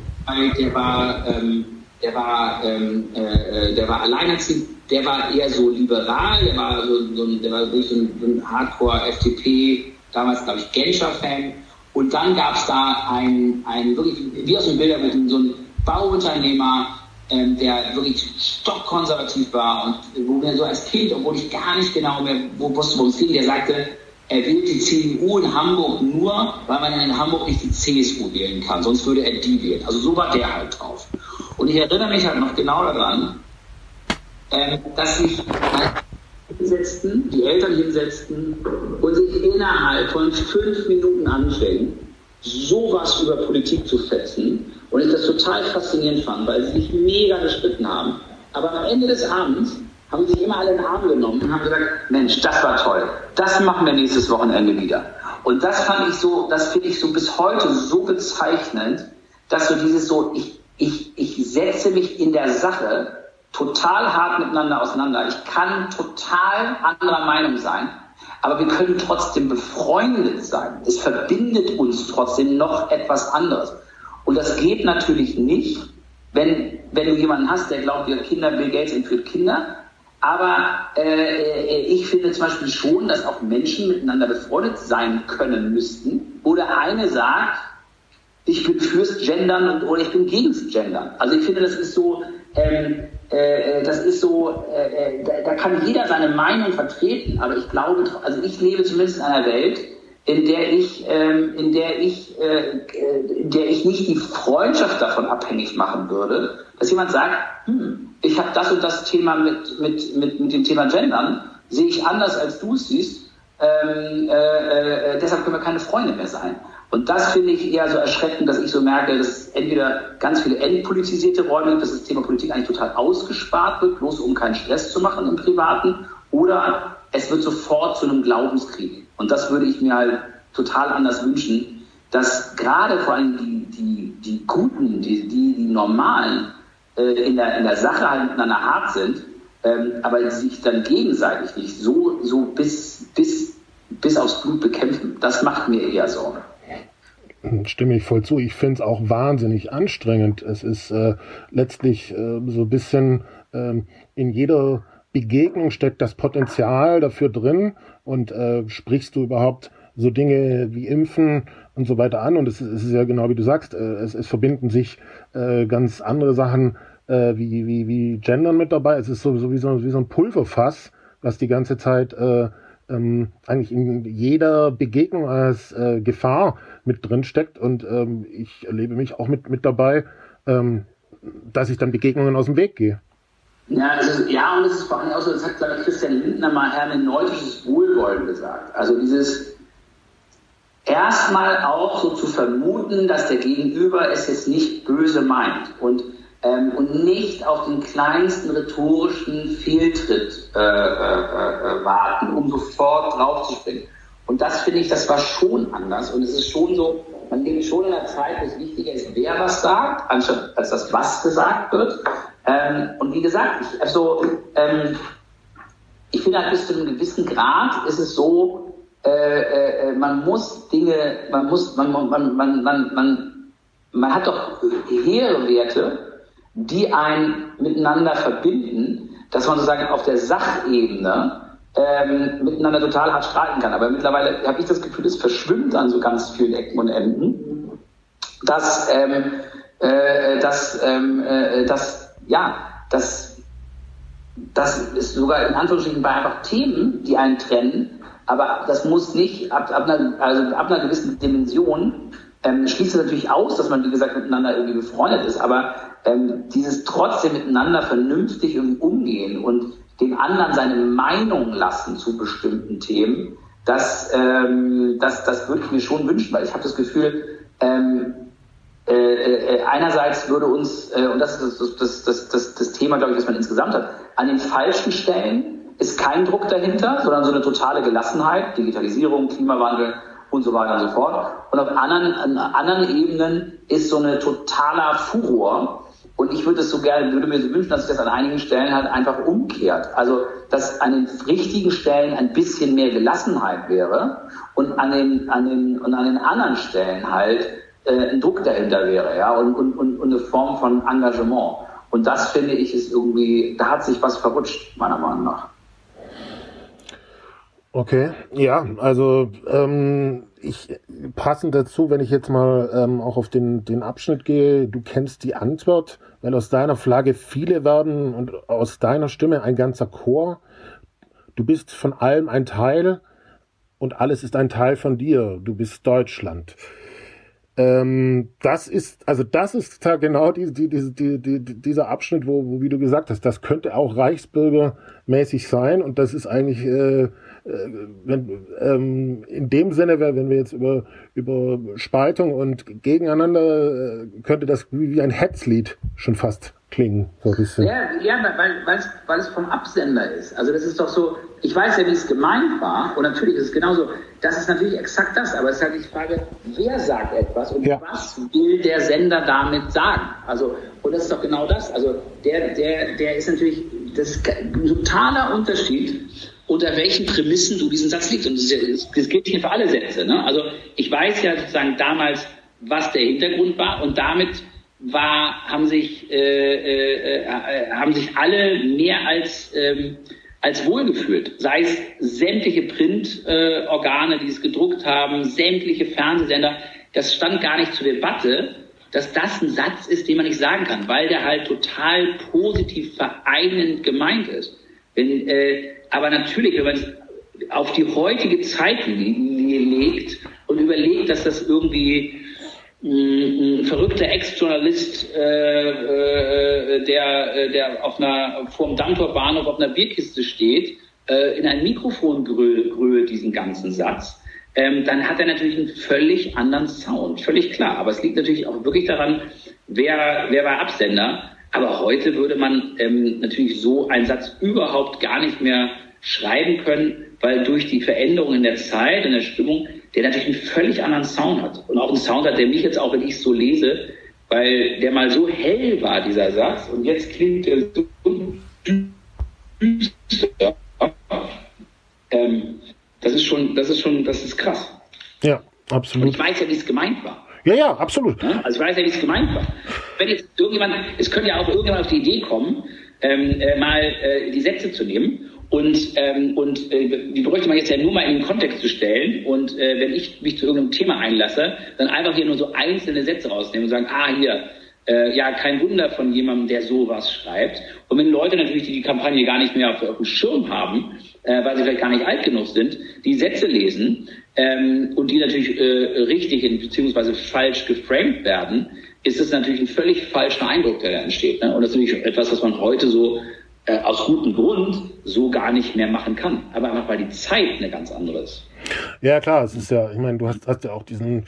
[SPEAKER 2] der war ähm, der war, ähm, äh, äh, der war alleinerziehend, der war eher so liberal, der war so, so der war wirklich so ein, ein Hardcore-FDP, damals glaube ich Genscher-Fan. Und dann gab es da einen, einen wirklich, wie aus dem Bilderbuch, so einen Bauunternehmer, ähm, der wirklich stockkonservativ war und wo mir so als Kind, obwohl ich gar nicht genau mehr wo wusste, worum es ging, der sagte, er wählt die CDU in Hamburg nur, weil man in Hamburg nicht die CSU wählen kann, sonst würde er die wählen. Also so war der halt drauf. Und ich erinnere mich halt noch genau daran, äh, dass sich hinsetzten, die Eltern hinsetzten und sich innerhalb von fünf Minuten anfängen, sowas über Politik zu fetzen. Und ich das total faszinierend fand, weil sie sich mega gestritten haben. Aber am Ende des Abends haben sich immer alle in den Arm genommen und haben gesagt, Mensch, das war toll. Das machen wir nächstes Wochenende wieder. Und das fand ich so, das finde ich so bis heute so bezeichnend, dass so dieses so, ich, ich, ich setze mich in der Sache total hart miteinander auseinander. Ich kann total anderer Meinung sein, aber wir können trotzdem befreundet sein. Es verbindet uns trotzdem noch etwas anderes. Und das geht natürlich nicht, wenn, wenn du jemanden hast, der glaubt, wir Kinder, Bill Gates entführt Kinder. Aber äh, ich finde zum Beispiel schon, dass auch Menschen miteinander befreundet sein können müssten. Oder eine sagt, ich bin fürs Gendern und, oder ich bin gegens Gendern. Also ich finde, das ist so, ähm, äh, das ist so, äh, äh, da, da, kann jeder seine Meinung vertreten, aber ich glaube, also ich lebe zumindest in einer Welt, in der ich, ähm, in der ich, äh, in der ich nicht die Freundschaft davon abhängig machen würde, dass jemand sagt, hm, ich habe das und das Thema mit, mit, mit, mit dem Thema Gendern, sehe ich anders als du es siehst, ähm, äh, äh, deshalb können wir keine Freunde mehr sein. Und das finde ich eher so erschreckend, dass ich so merke, dass entweder ganz viele entpolitisierte Räume gibt, dass das Thema Politik eigentlich total ausgespart wird, bloß um keinen Stress zu machen im Privaten, oder es wird sofort zu einem Glaubenskrieg. Und das würde ich mir halt total anders wünschen, dass gerade vor allem die, die, die Guten, die, die, die Normalen äh, in, der, in der Sache halt miteinander hart sind, ähm, aber sich dann gegenseitig nicht so, so bis, bis, bis aufs Blut bekämpfen. Das macht mir eher Sorge
[SPEAKER 1] stimme ich voll zu. Ich finde es auch wahnsinnig anstrengend. Es ist äh, letztlich äh, so ein bisschen äh, in jeder Begegnung steckt das Potenzial dafür drin und äh, sprichst du überhaupt so Dinge wie Impfen und so weiter an. Und es ist, es ist ja genau wie du sagst, äh, es, es verbinden sich äh, ganz andere Sachen äh, wie, wie, wie Gendern mit dabei. Es ist so, so, wie, so wie so ein Pulverfass, was die ganze Zeit äh, ähm, eigentlich in jeder Begegnung als äh, Gefahr mit drin steckt. Und ähm, ich erlebe mich auch mit, mit dabei, ähm, dass ich dann Begegnungen aus dem Weg gehe.
[SPEAKER 2] Ja, also, ja, und es ist vor allem auch so, das hat, glaube ich, Christian Lindner mal hermeneutisches Wohlwollen gesagt. Also dieses erstmal auch so zu vermuten, dass der Gegenüber es jetzt nicht böse meint. Und ähm, und nicht auf den kleinsten rhetorischen Fehltritt äh, äh, äh, warten, um sofort draufzuspringen. Und das finde ich, das war schon anders. Und es ist schon so, man lebt schon in einer Zeit, wo es wichtiger ist, wer was sagt, anstatt als das, was gesagt wird. Ähm, und wie gesagt, ich, also, ähm, ich finde halt bis zu einem gewissen Grad ist es so, äh, äh, man muss Dinge, man muss, man, man, man, man, man, man, man hat doch hehre Werte, die einen miteinander verbinden, dass man sozusagen auf der Sachebene ähm, miteinander total hart streiten kann. Aber mittlerweile habe ich das Gefühl, es verschwimmt an so ganz vielen Ecken und Enden, dass, ähm, äh, dass, ähm, äh, dass ja, dass, das ist sogar in Anführungsstrichen bei einfach Themen, die einen trennen, aber das muss nicht ab, ab, einer, also ab einer gewissen Dimension ähm, schließt es natürlich aus, dass man, wie gesagt, miteinander irgendwie befreundet ist, aber ähm, dieses trotzdem miteinander vernünftig irgendwie umgehen und dem anderen seine Meinung lassen zu bestimmten Themen, das, ähm, das, das würde ich mir schon wünschen, weil ich habe das Gefühl, ähm, äh, äh, einerseits würde uns, äh, und das ist das, das, das, das, das Thema, glaube ich, was man insgesamt hat, an den falschen Stellen ist kein Druck dahinter, sondern so eine totale Gelassenheit, Digitalisierung, Klimawandel, und so weiter und so fort. Und auf anderen, an anderen Ebenen ist so eine totaler Furor. Und ich würde es so gerne, würde mir so wünschen, dass sich das an einigen Stellen halt einfach umkehrt. Also, dass an den richtigen Stellen ein bisschen mehr Gelassenheit wäre und an den, an den, und an den anderen Stellen halt äh, ein Druck dahinter wäre, ja, und, und, und, eine Form von Engagement. Und das finde ich ist irgendwie, da hat sich was verrutscht, meiner Meinung nach.
[SPEAKER 1] Okay, ja, also ähm, ich passend dazu, wenn ich jetzt mal ähm, auch auf den, den Abschnitt gehe, du kennst die Antwort, weil aus deiner Flagge viele werden und aus deiner Stimme ein ganzer Chor. Du bist von allem ein Teil und alles ist ein Teil von dir. Du bist Deutschland. Ähm, das ist, also das ist genau die, die, die, die, dieser Abschnitt, wo, wo, wie du gesagt hast, das könnte auch reichsbürgermäßig sein und das ist eigentlich äh, äh, wenn, ähm, in dem Sinne, wenn wir jetzt über, über Spaltung und Gegeneinander, äh, könnte das wie, wie ein Hetzlied schon fast klingen, so ein bisschen.
[SPEAKER 2] Ja, ja weil, weil, es, weil es vom Absender ist. Also das ist doch so, ich weiß ja, wie es gemeint war, und natürlich ist es genauso, das ist natürlich exakt das, aber es ist halt die Frage, wer sagt etwas und ja. was will der Sender damit sagen? Also, und das ist doch genau das. Also der, der, der ist natürlich, das ist ein totaler Unterschied, unter welchen Prämissen du diesen Satz liegst. Und das, das gilt hier für alle Sätze. Ne? Also ich weiß ja sozusagen damals, was der Hintergrund war und damit war, haben sich, äh, äh, äh, haben sich alle mehr als, ähm, als wohlgefühlt. Sei es sämtliche Printorgane, die es gedruckt haben, sämtliche Fernsehsender. Das stand gar nicht zur Debatte, dass das ein Satz ist, den man nicht sagen kann, weil der halt total positiv vereinend gemeint ist. Wenn, äh, aber natürlich, wenn man es auf die heutige Zeit legt und überlegt, dass das irgendwie ein verrückter Ex-Journalist, äh, äh, der, äh, der auf einer, vor dem Dammtor-Bahnhof auf einer Bierkiste steht, äh, in ein Mikrofon grölt diesen ganzen Satz, ähm, dann hat er natürlich einen völlig anderen Sound, völlig klar. Aber es liegt natürlich auch wirklich daran, wer, wer war Absender. Aber heute würde man ähm, natürlich so einen Satz überhaupt gar nicht mehr schreiben können, weil durch die Veränderung in der Zeit, in der Stimmung, der natürlich einen völlig anderen Sound hat. Und auch einen Sound hat, der mich jetzt auch, wenn ich es so lese, weil der mal so hell war, dieser Satz, und jetzt klingt er so düster. Ähm, das ist schon, das ist schon, das ist krass.
[SPEAKER 1] Ja, absolut.
[SPEAKER 2] Und ich weiß ja, wie es gemeint war.
[SPEAKER 1] Ja, ja, absolut. Ja,
[SPEAKER 2] also ich weiß ja, wie es gemeint war. Wenn jetzt irgendjemand, es könnte ja auch irgendjemand auf die Idee kommen, ähm, äh, mal äh, die Sätze zu nehmen und, ähm, und äh, die bräuchte man jetzt ja nur mal in den Kontext zu stellen. Und äh, wenn ich mich zu irgendeinem Thema einlasse, dann einfach hier nur so einzelne Sätze rausnehmen und sagen, ah, hier, äh, ja, kein Wunder von jemandem, der sowas schreibt. Und wenn Leute natürlich, die die Kampagne gar nicht mehr auf, dem Schirm haben, äh, weil sie vielleicht gar nicht alt genug sind, die Sätze lesen ähm, und die natürlich äh, richtig beziehungsweise falsch geframed werden, ist es natürlich ein völlig falscher Eindruck, der da entsteht. Ne? Und das ist natürlich etwas, was man heute so äh, aus gutem Grund so gar nicht mehr machen kann. Aber einfach weil die Zeit eine ganz andere ist.
[SPEAKER 1] Ja, klar, es ist ja, ich meine, du hast, hast ja auch diesen,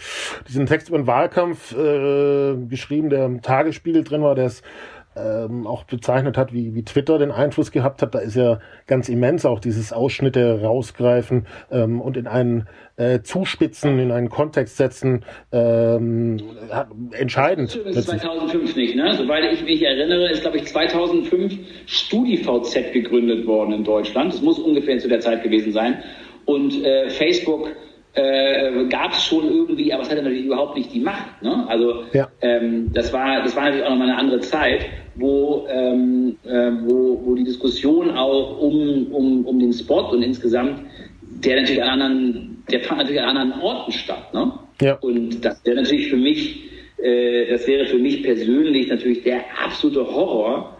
[SPEAKER 1] diesen Text über den Wahlkampf äh, geschrieben, der im Tagesspiegel drin war, der ist ähm, auch bezeichnet hat, wie, wie Twitter den Einfluss gehabt hat. Da ist ja ganz immens auch dieses Ausschnitte rausgreifen ähm, und in einen äh, Zuspitzen, in einen Kontext setzen, ähm, entscheidend.
[SPEAKER 2] Das ist 2005 nicht, ne? Soweit ich mich erinnere, ist, glaube ich, 2005 StudiVZ gegründet worden in Deutschland. Das muss ungefähr zu der Zeit gewesen sein. Und äh, Facebook äh, gab es schon irgendwie, aber es hatte natürlich überhaupt nicht die Macht. Ne? Also ja. ähm, das war das war natürlich auch nochmal eine andere Zeit, wo, ähm, äh, wo, wo die Diskussion auch um, um, um den Sport und insgesamt, der natürlich an anderen, der fand natürlich an anderen Orten statt. Ne? Ja. Und das wäre natürlich für mich, äh, das wäre für mich persönlich natürlich der absolute Horror.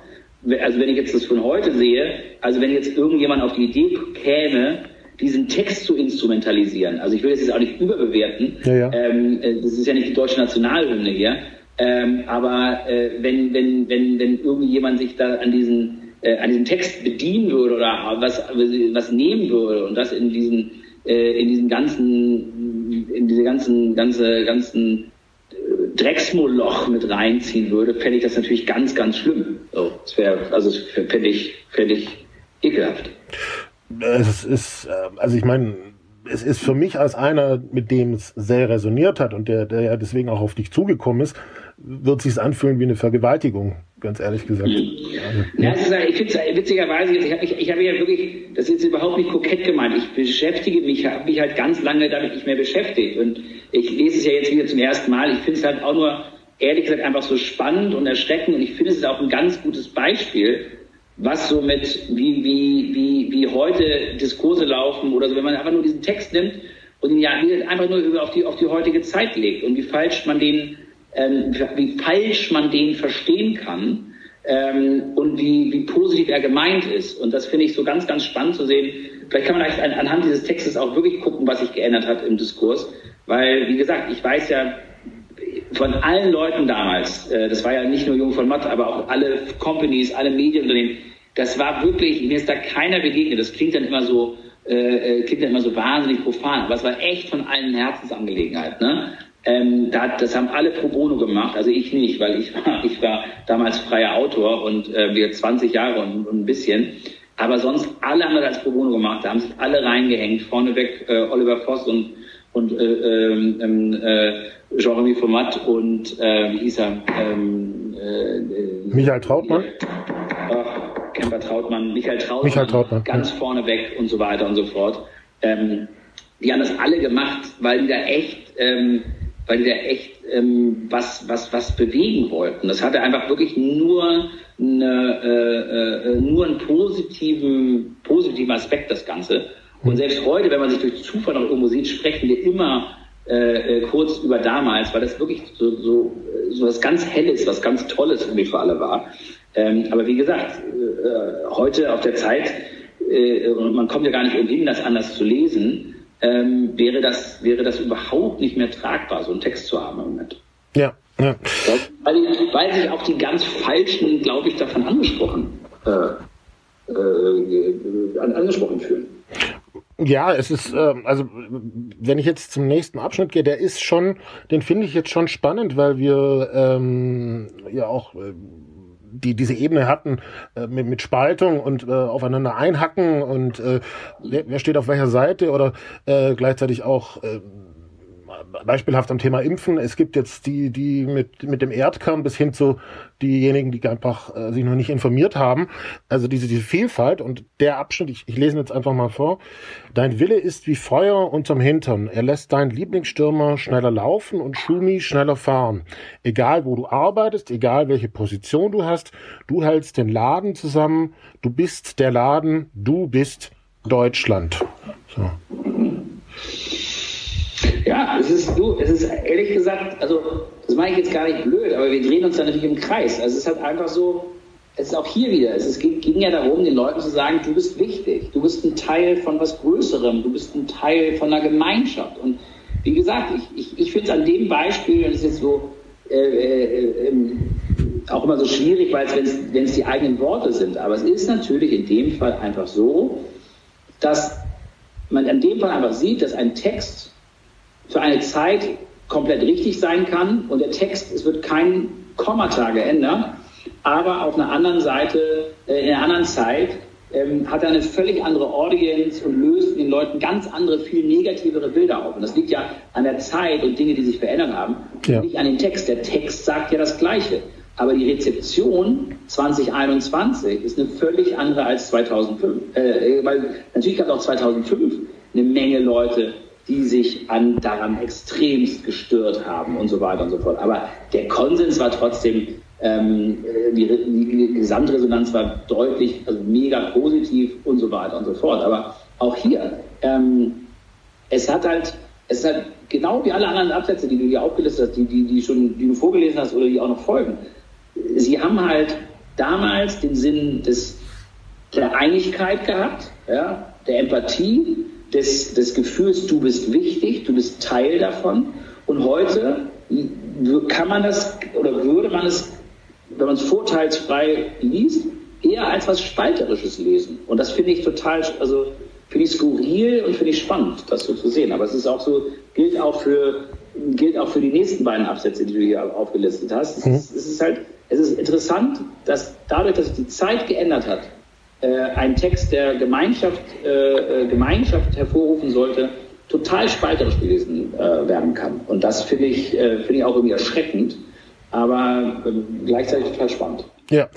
[SPEAKER 2] Also wenn ich jetzt das von heute sehe, also wenn jetzt irgendjemand auf die Idee käme, diesen Text zu instrumentalisieren. Also ich will das jetzt auch nicht überbewerten. Ja, ja. Ähm, äh, das ist ja nicht die deutsche Nationalhymne hier. Ähm, aber äh, wenn, wenn, wenn, wenn irgendjemand sich da an diesen, äh, an diesem Text bedienen würde oder was, was nehmen würde und das in diesen, äh, in diesen ganzen, in diese ganzen, ganze, ganzen äh, Drecksmoloch mit reinziehen würde, fände ich das natürlich ganz, ganz schlimm. So, das wäre, also fände ich, fände ich ekelhaft.
[SPEAKER 1] Es ist, äh, also ich meine, es ist für mich als einer, mit dem es sehr resoniert hat und der, der ja deswegen auch auf dich zugekommen ist, wird sich anfühlen wie eine Vergewaltigung, ganz ehrlich gesagt.
[SPEAKER 2] Ja, ja. ich finde es witzigerweise, ich habe ich, ich hab ja wirklich, das ist überhaupt nicht kokett gemeint. Ich beschäftige mich, habe mich halt ganz lange damit nicht mehr beschäftigt. Und ich lese es ja jetzt wieder zum ersten Mal. Ich finde es halt auch nur, ehrlich gesagt, einfach so spannend und erschreckend. Und ich finde es ist auch ein ganz gutes Beispiel, was so mit, wie, wie, wie, wie heute Diskurse laufen oder so, wenn man einfach nur diesen Text nimmt und ihn ja einfach nur auf die, auf die heutige Zeit legt und wie falsch man den, ähm, wie falsch man den verstehen kann ähm, und wie, wie positiv er gemeint ist. Und das finde ich so ganz, ganz spannend zu sehen. Vielleicht kann man an, anhand dieses Textes auch wirklich gucken, was sich geändert hat im Diskurs. Weil, wie gesagt, ich weiß ja, von allen Leuten damals, äh, das war ja nicht nur Jung von Matt, aber auch alle Companies, alle Medienunternehmen, das war wirklich, mir ist da keiner begegnet. Das klingt dann immer so, äh, äh, klingt dann immer so wahnsinnig profan, aber es war echt von allen Herzensangelegenheit. Ne? Ähm, das haben alle pro bono gemacht, also ich nicht, weil ich war, <laughs> ich war damals freier Autor und äh, wir 20 Jahre und, und ein bisschen. Aber sonst alle haben das als pro bono gemacht, da haben sich alle reingehängt. Vorneweg äh, Oliver Voss und, und äh, ähm, ähm, äh, Jeremy Format und äh, wie hieß er? Ähm,
[SPEAKER 1] äh, Michael Trautmann.
[SPEAKER 2] Ach, Kemper Trautmann, Michael Trautmann,
[SPEAKER 1] Michael Trautmann
[SPEAKER 2] ganz ja. vorneweg und so weiter und so fort. Ähm, die haben das alle gemacht, weil die da echt ähm, weil die da echt ähm, was, was, was bewegen wollten. Das hatte einfach wirklich nur, eine, äh, äh, nur einen positiven, positiven Aspekt, das Ganze. Und mhm. selbst heute, wenn man sich durch Zufall noch irgendwo sieht, sprechen wir immer äh, äh, kurz über damals, weil das wirklich so, so, so was ganz Helles, was ganz Tolles irgendwie für alle war. Ähm, aber wie gesagt, äh, heute auf der Zeit, äh, man kommt ja gar nicht umhin, das anders zu lesen, ähm, wäre, das, wäre das überhaupt nicht mehr tragbar, so einen Text zu haben im Moment.
[SPEAKER 1] Ja, ja.
[SPEAKER 2] Weil, weil sich auch die ganz Falschen, glaube ich, davon angesprochen, äh, äh, angesprochen fühlen.
[SPEAKER 1] Ja, es ist, äh, also wenn ich jetzt zum nächsten Abschnitt gehe, der ist schon, den finde ich jetzt schon spannend, weil wir ähm, ja auch äh, die diese Ebene hatten äh, mit, mit Spaltung und äh, aufeinander einhacken und äh, wer, steht auf welcher Seite oder äh, gleichzeitig auch äh, beispielhaft am Thema Impfen. Es gibt jetzt die, die mit, mit dem Erdkern bis hin zu diejenigen, die einfach äh, sich noch nicht informiert haben. Also diese, diese Vielfalt und der Abschnitt, ich, ich lese jetzt einfach mal vor. Dein Wille ist wie Feuer unterm Hintern. Er lässt deinen Lieblingsstürmer schneller laufen und Schumi schneller fahren. Egal wo du arbeitest, egal welche Position du hast, du hältst den Laden zusammen. Du bist der Laden, du bist Deutschland. So.
[SPEAKER 2] Es ist, du, es ist ehrlich gesagt, also das mache ich jetzt gar nicht blöd, aber wir drehen uns da natürlich im Kreis. Also es ist halt einfach so, es ist auch hier wieder, es ist, ging ja darum, den Leuten zu sagen, du bist wichtig, du bist ein Teil von was Größerem, du bist ein Teil von einer Gemeinschaft. Und wie gesagt, ich, ich, ich finde es an dem Beispiel, und es ist jetzt so äh, äh, äh, auch immer so schwierig, weil es, wenn es die eigenen Worte sind, aber es ist natürlich in dem Fall einfach so, dass man in dem Fall einfach sieht, dass ein Text für eine Zeit komplett richtig sein kann und der Text, es wird kein Kommata geändert, aber auf einer anderen Seite, äh, in einer anderen Zeit ähm, hat er eine völlig andere Audience und löst den Leuten ganz andere, viel negativere Bilder auf. Und das liegt ja an der Zeit und Dinge, die sich verändert haben, ja. nicht an dem Text. Der Text sagt ja das Gleiche. Aber die Rezeption 2021 ist eine völlig andere als 2005. Äh, weil natürlich gab es auch 2005 eine Menge Leute, die sich an, daran extremst gestört haben und so weiter und so fort. Aber der Konsens war trotzdem, ähm, die, die Gesamtresonanz war deutlich, also mega positiv und so weiter und so fort. Aber auch hier, ähm, es hat halt, es hat genau wie alle anderen Absätze, die du hier aufgelistet hast, die, die, die schon, die du vorgelesen hast oder die auch noch folgen. Sie haben halt damals den Sinn des, der Einigkeit gehabt, ja, der Empathie, des, des Gefühls, du bist wichtig, du bist Teil davon. Und heute kann man das oder würde man es, wenn man es vorteilsfrei liest, eher als was Spalterisches lesen. Und das finde ich total, also finde ich skurril und finde ich spannend, das so zu sehen. Aber es ist auch so, gilt auch für, gilt auch für die nächsten beiden Absätze, die du hier aufgelistet hast. Mhm. Es, ist, es ist halt, es ist interessant, dass dadurch, dass sich die Zeit geändert hat, ein Text, der Gemeinschaft, äh, äh, Gemeinschaft hervorrufen sollte, total spalterisch gelesen äh, werden kann. Und das finde ich, äh, finde ich auch irgendwie erschreckend, aber äh, gleichzeitig total spannend.
[SPEAKER 1] Ja.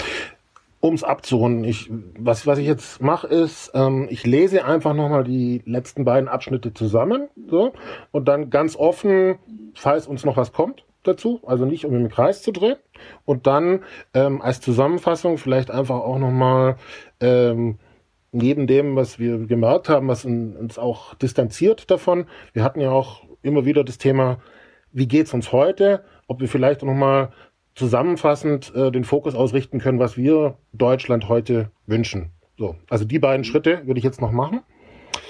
[SPEAKER 1] Um es abzurunden, ich, was, was ich jetzt mache, ist, ähm, ich lese einfach nochmal die letzten beiden Abschnitte zusammen so, und dann ganz offen, falls uns noch was kommt, dazu, also nicht um im Kreis zu drehen. Und dann ähm, als Zusammenfassung vielleicht einfach auch nochmal ähm, neben dem, was wir gemerkt haben, was uns auch distanziert davon. Wir hatten ja auch immer wieder das Thema, wie geht's uns heute? Ob wir vielleicht nochmal zusammenfassend äh, den Fokus ausrichten können, was wir Deutschland heute wünschen. So, also die beiden Schritte würde ich jetzt noch machen.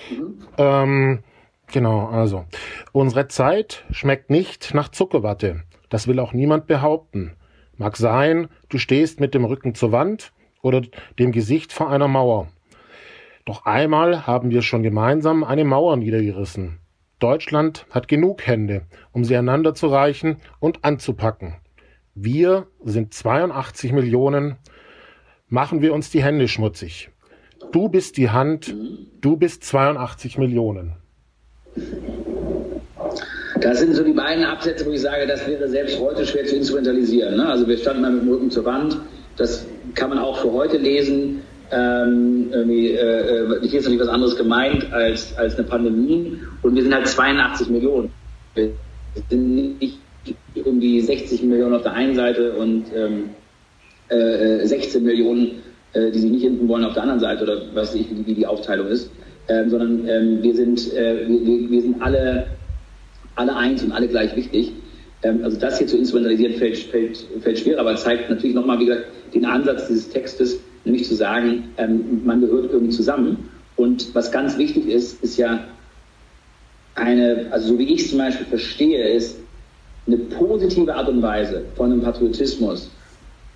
[SPEAKER 1] Mhm. Ähm, Genau, also. Unsere Zeit schmeckt nicht nach Zuckerwatte. Das will auch niemand behaupten. Mag sein, du stehst mit dem Rücken zur Wand oder dem Gesicht vor einer Mauer. Doch einmal haben wir schon gemeinsam eine Mauer niedergerissen. Deutschland hat genug Hände, um sie einander zu reichen und anzupacken. Wir sind 82 Millionen. Machen wir uns die Hände schmutzig. Du bist die Hand, du bist 82 Millionen.
[SPEAKER 2] Das sind so die beiden Absätze, wo ich sage, das wäre selbst heute schwer zu instrumentalisieren. Ne? Also wir standen mal mit dem Rücken zur Wand. Das kann man auch für heute lesen. Ähm, irgendwie, äh, hier ist natürlich was anderes gemeint als, als eine Pandemie. Und wir sind halt 82 Millionen. Wir sind nicht um die 60 Millionen auf der einen Seite und ähm, äh, 16 Millionen, äh, die sich nicht impfen wollen auf der anderen Seite oder was ich, wie die Aufteilung ist. Ähm, sondern ähm, wir, sind, äh, wir, wir sind alle alle eins und alle gleich wichtig. Ähm, also das hier zu instrumentalisieren fällt, fällt, fällt schwer, aber zeigt natürlich nochmal, wie gesagt, den Ansatz dieses Textes, nämlich zu sagen, ähm, man gehört irgendwie zusammen. Und was ganz wichtig ist, ist ja eine, also so wie ich es zum Beispiel verstehe, ist eine positive Art und Weise von einem Patriotismus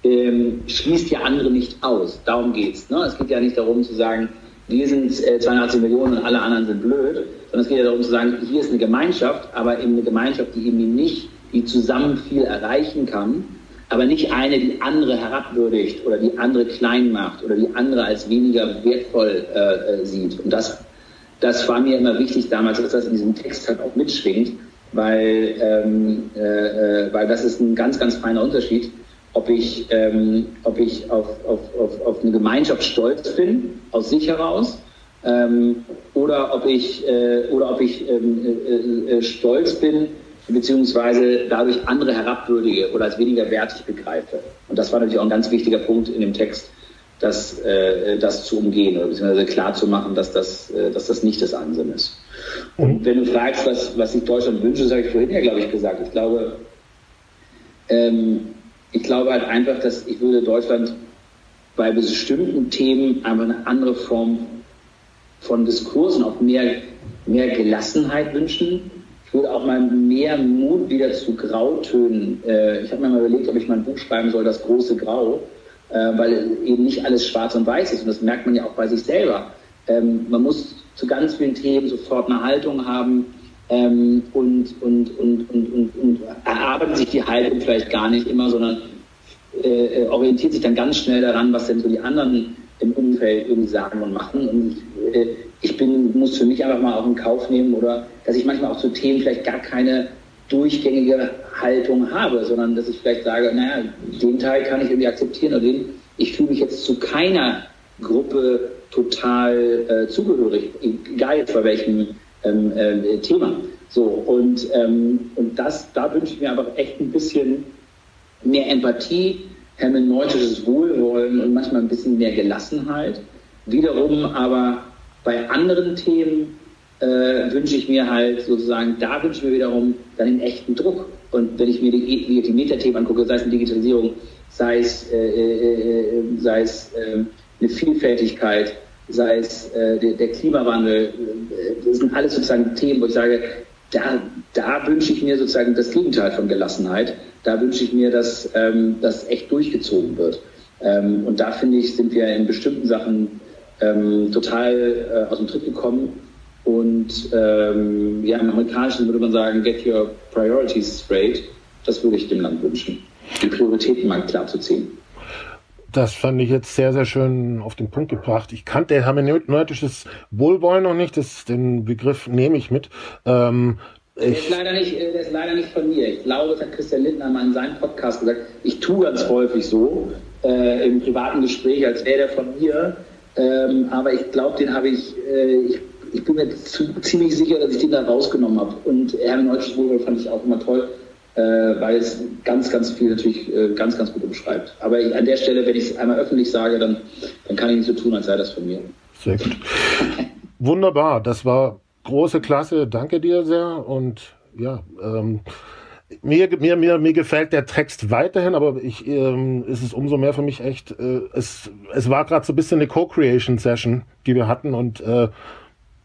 [SPEAKER 2] ähm, schließt ja andere nicht aus. Darum geht's. Ne? Es geht ja nicht darum zu sagen, wir sind äh, 82 Millionen und alle anderen sind blöd, sondern es geht ja darum zu sagen, hier ist eine Gemeinschaft, aber eben eine Gemeinschaft, die eben nicht, die zusammen viel erreichen kann, aber nicht eine, die andere herabwürdigt oder die andere klein macht oder die andere als weniger wertvoll äh, äh, sieht. Und das, das war mir immer wichtig damals, dass das in diesem Text halt auch mitschwingt, weil, ähm, äh, äh weil das ist ein ganz, ganz feiner Unterschied, ob ich, ähm, ob ich auf, auf, auf, auf eine Gemeinschaft stolz bin, aus sich heraus, ähm, oder ob ich, äh, oder ob ich ähm, äh, äh, stolz bin, beziehungsweise dadurch andere herabwürdige oder als weniger wertig begreife. Und das war natürlich auch ein ganz wichtiger Punkt in dem Text, das, äh, das zu umgehen oder beziehungsweise klar zu machen, dass das, äh, dass das nicht das Ansinnen ist. Und wenn du fragst, was, was sich Deutschland wünscht, das habe ich vorhin ja, glaube ich, gesagt. Ich glaube, ähm, ich glaube halt einfach, dass ich würde Deutschland bei bestimmten Themen einfach eine andere Form von Diskursen, auch mehr, mehr Gelassenheit wünschen. Ich würde auch mal mehr Mut wieder zu Grautönen. Äh, ich habe mir mal überlegt, ob ich mein Buch schreiben soll, das große Grau, äh, weil eben nicht alles schwarz und weiß ist. Und das merkt man ja auch bei sich selber. Ähm, man muss zu ganz vielen Themen sofort eine Haltung haben ähm, und, und, und, und, und, und erarbeitet sich die Haltung vielleicht gar nicht immer, sondern äh, orientiert sich dann ganz schnell daran, was denn so die anderen im Umfeld irgendwie sagen und machen. Und äh, ich bin, muss für mich einfach mal auch in Kauf nehmen oder dass ich manchmal auch zu Themen vielleicht gar keine durchgängige Haltung habe, sondern dass ich vielleicht sage, naja, den Teil kann ich irgendwie akzeptieren oder den, ich fühle mich jetzt zu keiner Gruppe total äh, zugehörig, egal jetzt bei welchem ähm, äh, Thema. So, und, ähm, und das, da wünsche ich mir einfach echt ein bisschen mehr Empathie, hermeneutisches Wohlwollen und manchmal ein bisschen mehr Gelassenheit. Wiederum aber bei anderen Themen äh, wünsche ich mir halt sozusagen, da wünsche ich mir wiederum dann den echten Druck. Und wenn ich mir die, die, die Metathemen angucke, sei es eine Digitalisierung, sei es, äh, äh, äh sei es äh, eine Vielfältigkeit, sei es äh, der, der, Klimawandel, das sind alles sozusagen Themen, wo ich sage, da, da wünsche ich mir sozusagen das Gegenteil von Gelassenheit da wünsche ich mir, dass ähm, das echt durchgezogen wird. Ähm, und da finde ich, sind wir in bestimmten Sachen ähm, total äh, aus dem Tritt gekommen. Und ähm, ja, im Amerikanischen würde man sagen, get your priorities straight. Das würde ich dem Land wünschen. Die Prioritäten mal klar zu ziehen.
[SPEAKER 1] Das fand ich jetzt sehr, sehr schön auf den Punkt gebracht. Ich kannte hermeneutisches Wohlwollen noch nicht, das, den Begriff nehme ich mit. Ähm,
[SPEAKER 2] der ist, leider nicht, äh, der ist leider nicht von mir. Ich glaube, das hat Christian Lindner mal in seinem Podcast gesagt. Ich tue ganz häufig so äh, im privaten Gespräch, als wäre der von mir. Ähm, aber ich glaube, den habe ich, äh, ich, ich, bin mir zu, ziemlich sicher, dass ich den da rausgenommen habe. Und Hermann Deutsches Wohlwohl fand ich auch immer toll, äh, weil es ganz, ganz viel natürlich äh, ganz, ganz gut umschreibt. Aber ich, an der Stelle, wenn ich es einmal öffentlich sage, dann, dann kann ich nicht so tun, als sei das von mir.
[SPEAKER 1] Sehr gut. Wunderbar, das war große Klasse, danke dir sehr und ja, ähm, mir, mir, mir, mir gefällt der Text weiterhin, aber ich, ähm, ist es umso mehr für mich echt, äh, es, es war gerade so ein bisschen eine Co-Creation-Session, die wir hatten und äh,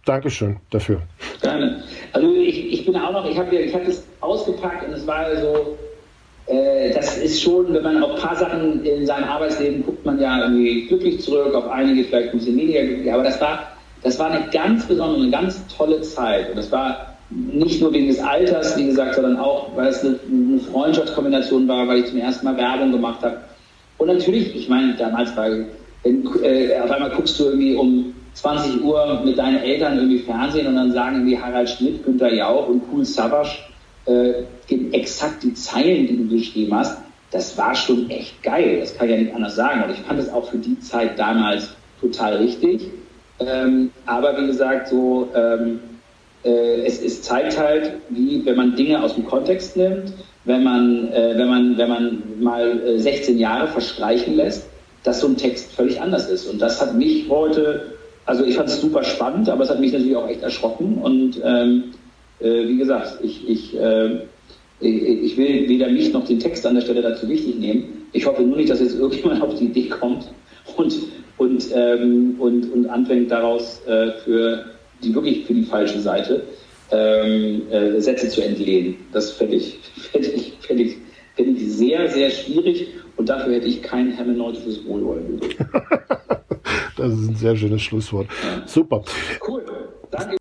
[SPEAKER 1] Dankeschön dafür.
[SPEAKER 2] Gerne. Also ich, ich bin auch noch, ich habe ich hab das ausgepackt und es war so, äh, das ist schon, wenn man auf ein paar Sachen in seinem Arbeitsleben guckt, man ja irgendwie glücklich zurück, auf einige vielleicht ein bisschen weniger glücklich, aber das war das war eine ganz besondere, eine ganz tolle Zeit. Und das war nicht nur wegen des Alters, wie gesagt, sondern auch, weil es eine, eine Freundschaftskombination war, weil ich zum ersten Mal Werbung gemacht habe. Und natürlich, ich meine, damals war, wenn, äh, auf einmal guckst du irgendwie um 20 Uhr mit deinen Eltern irgendwie Fernsehen und dann sagen irgendwie Harald Schmidt, Günter Jauch und Cool Savage äh, exakt die Zeilen, die du geschrieben hast. Das war schon echt geil, das kann ich ja nicht anders sagen. Und ich fand es auch für die Zeit damals total richtig. Ähm, aber wie gesagt, so ähm, äh, es, es zeigt halt, wie wenn man Dinge aus dem Kontext nimmt, wenn man, äh, wenn man, wenn man mal äh, 16 Jahre verstreichen lässt, dass so ein Text völlig anders ist. Und das hat mich heute, also ich fand es super spannend, aber es hat mich natürlich auch echt erschrocken. Und ähm, äh, wie gesagt, ich, ich, äh, ich will weder mich noch den Text an der Stelle dazu wichtig nehmen. Ich hoffe nur nicht, dass jetzt irgendjemand <laughs> auf die Idee kommt und, und, ähm, und, und anfängt daraus äh, für die wirklich für die falsche Seite ähm, äh, Sätze zu entlehnen. Das fände ich, <laughs> fänd ich, fänd ich, fänd ich sehr, sehr schwierig und dafür hätte ich kein hermeneutisches Wohlwollen <laughs>
[SPEAKER 1] das ist ein sehr schönes Schlusswort. Super.
[SPEAKER 2] Cool. Danke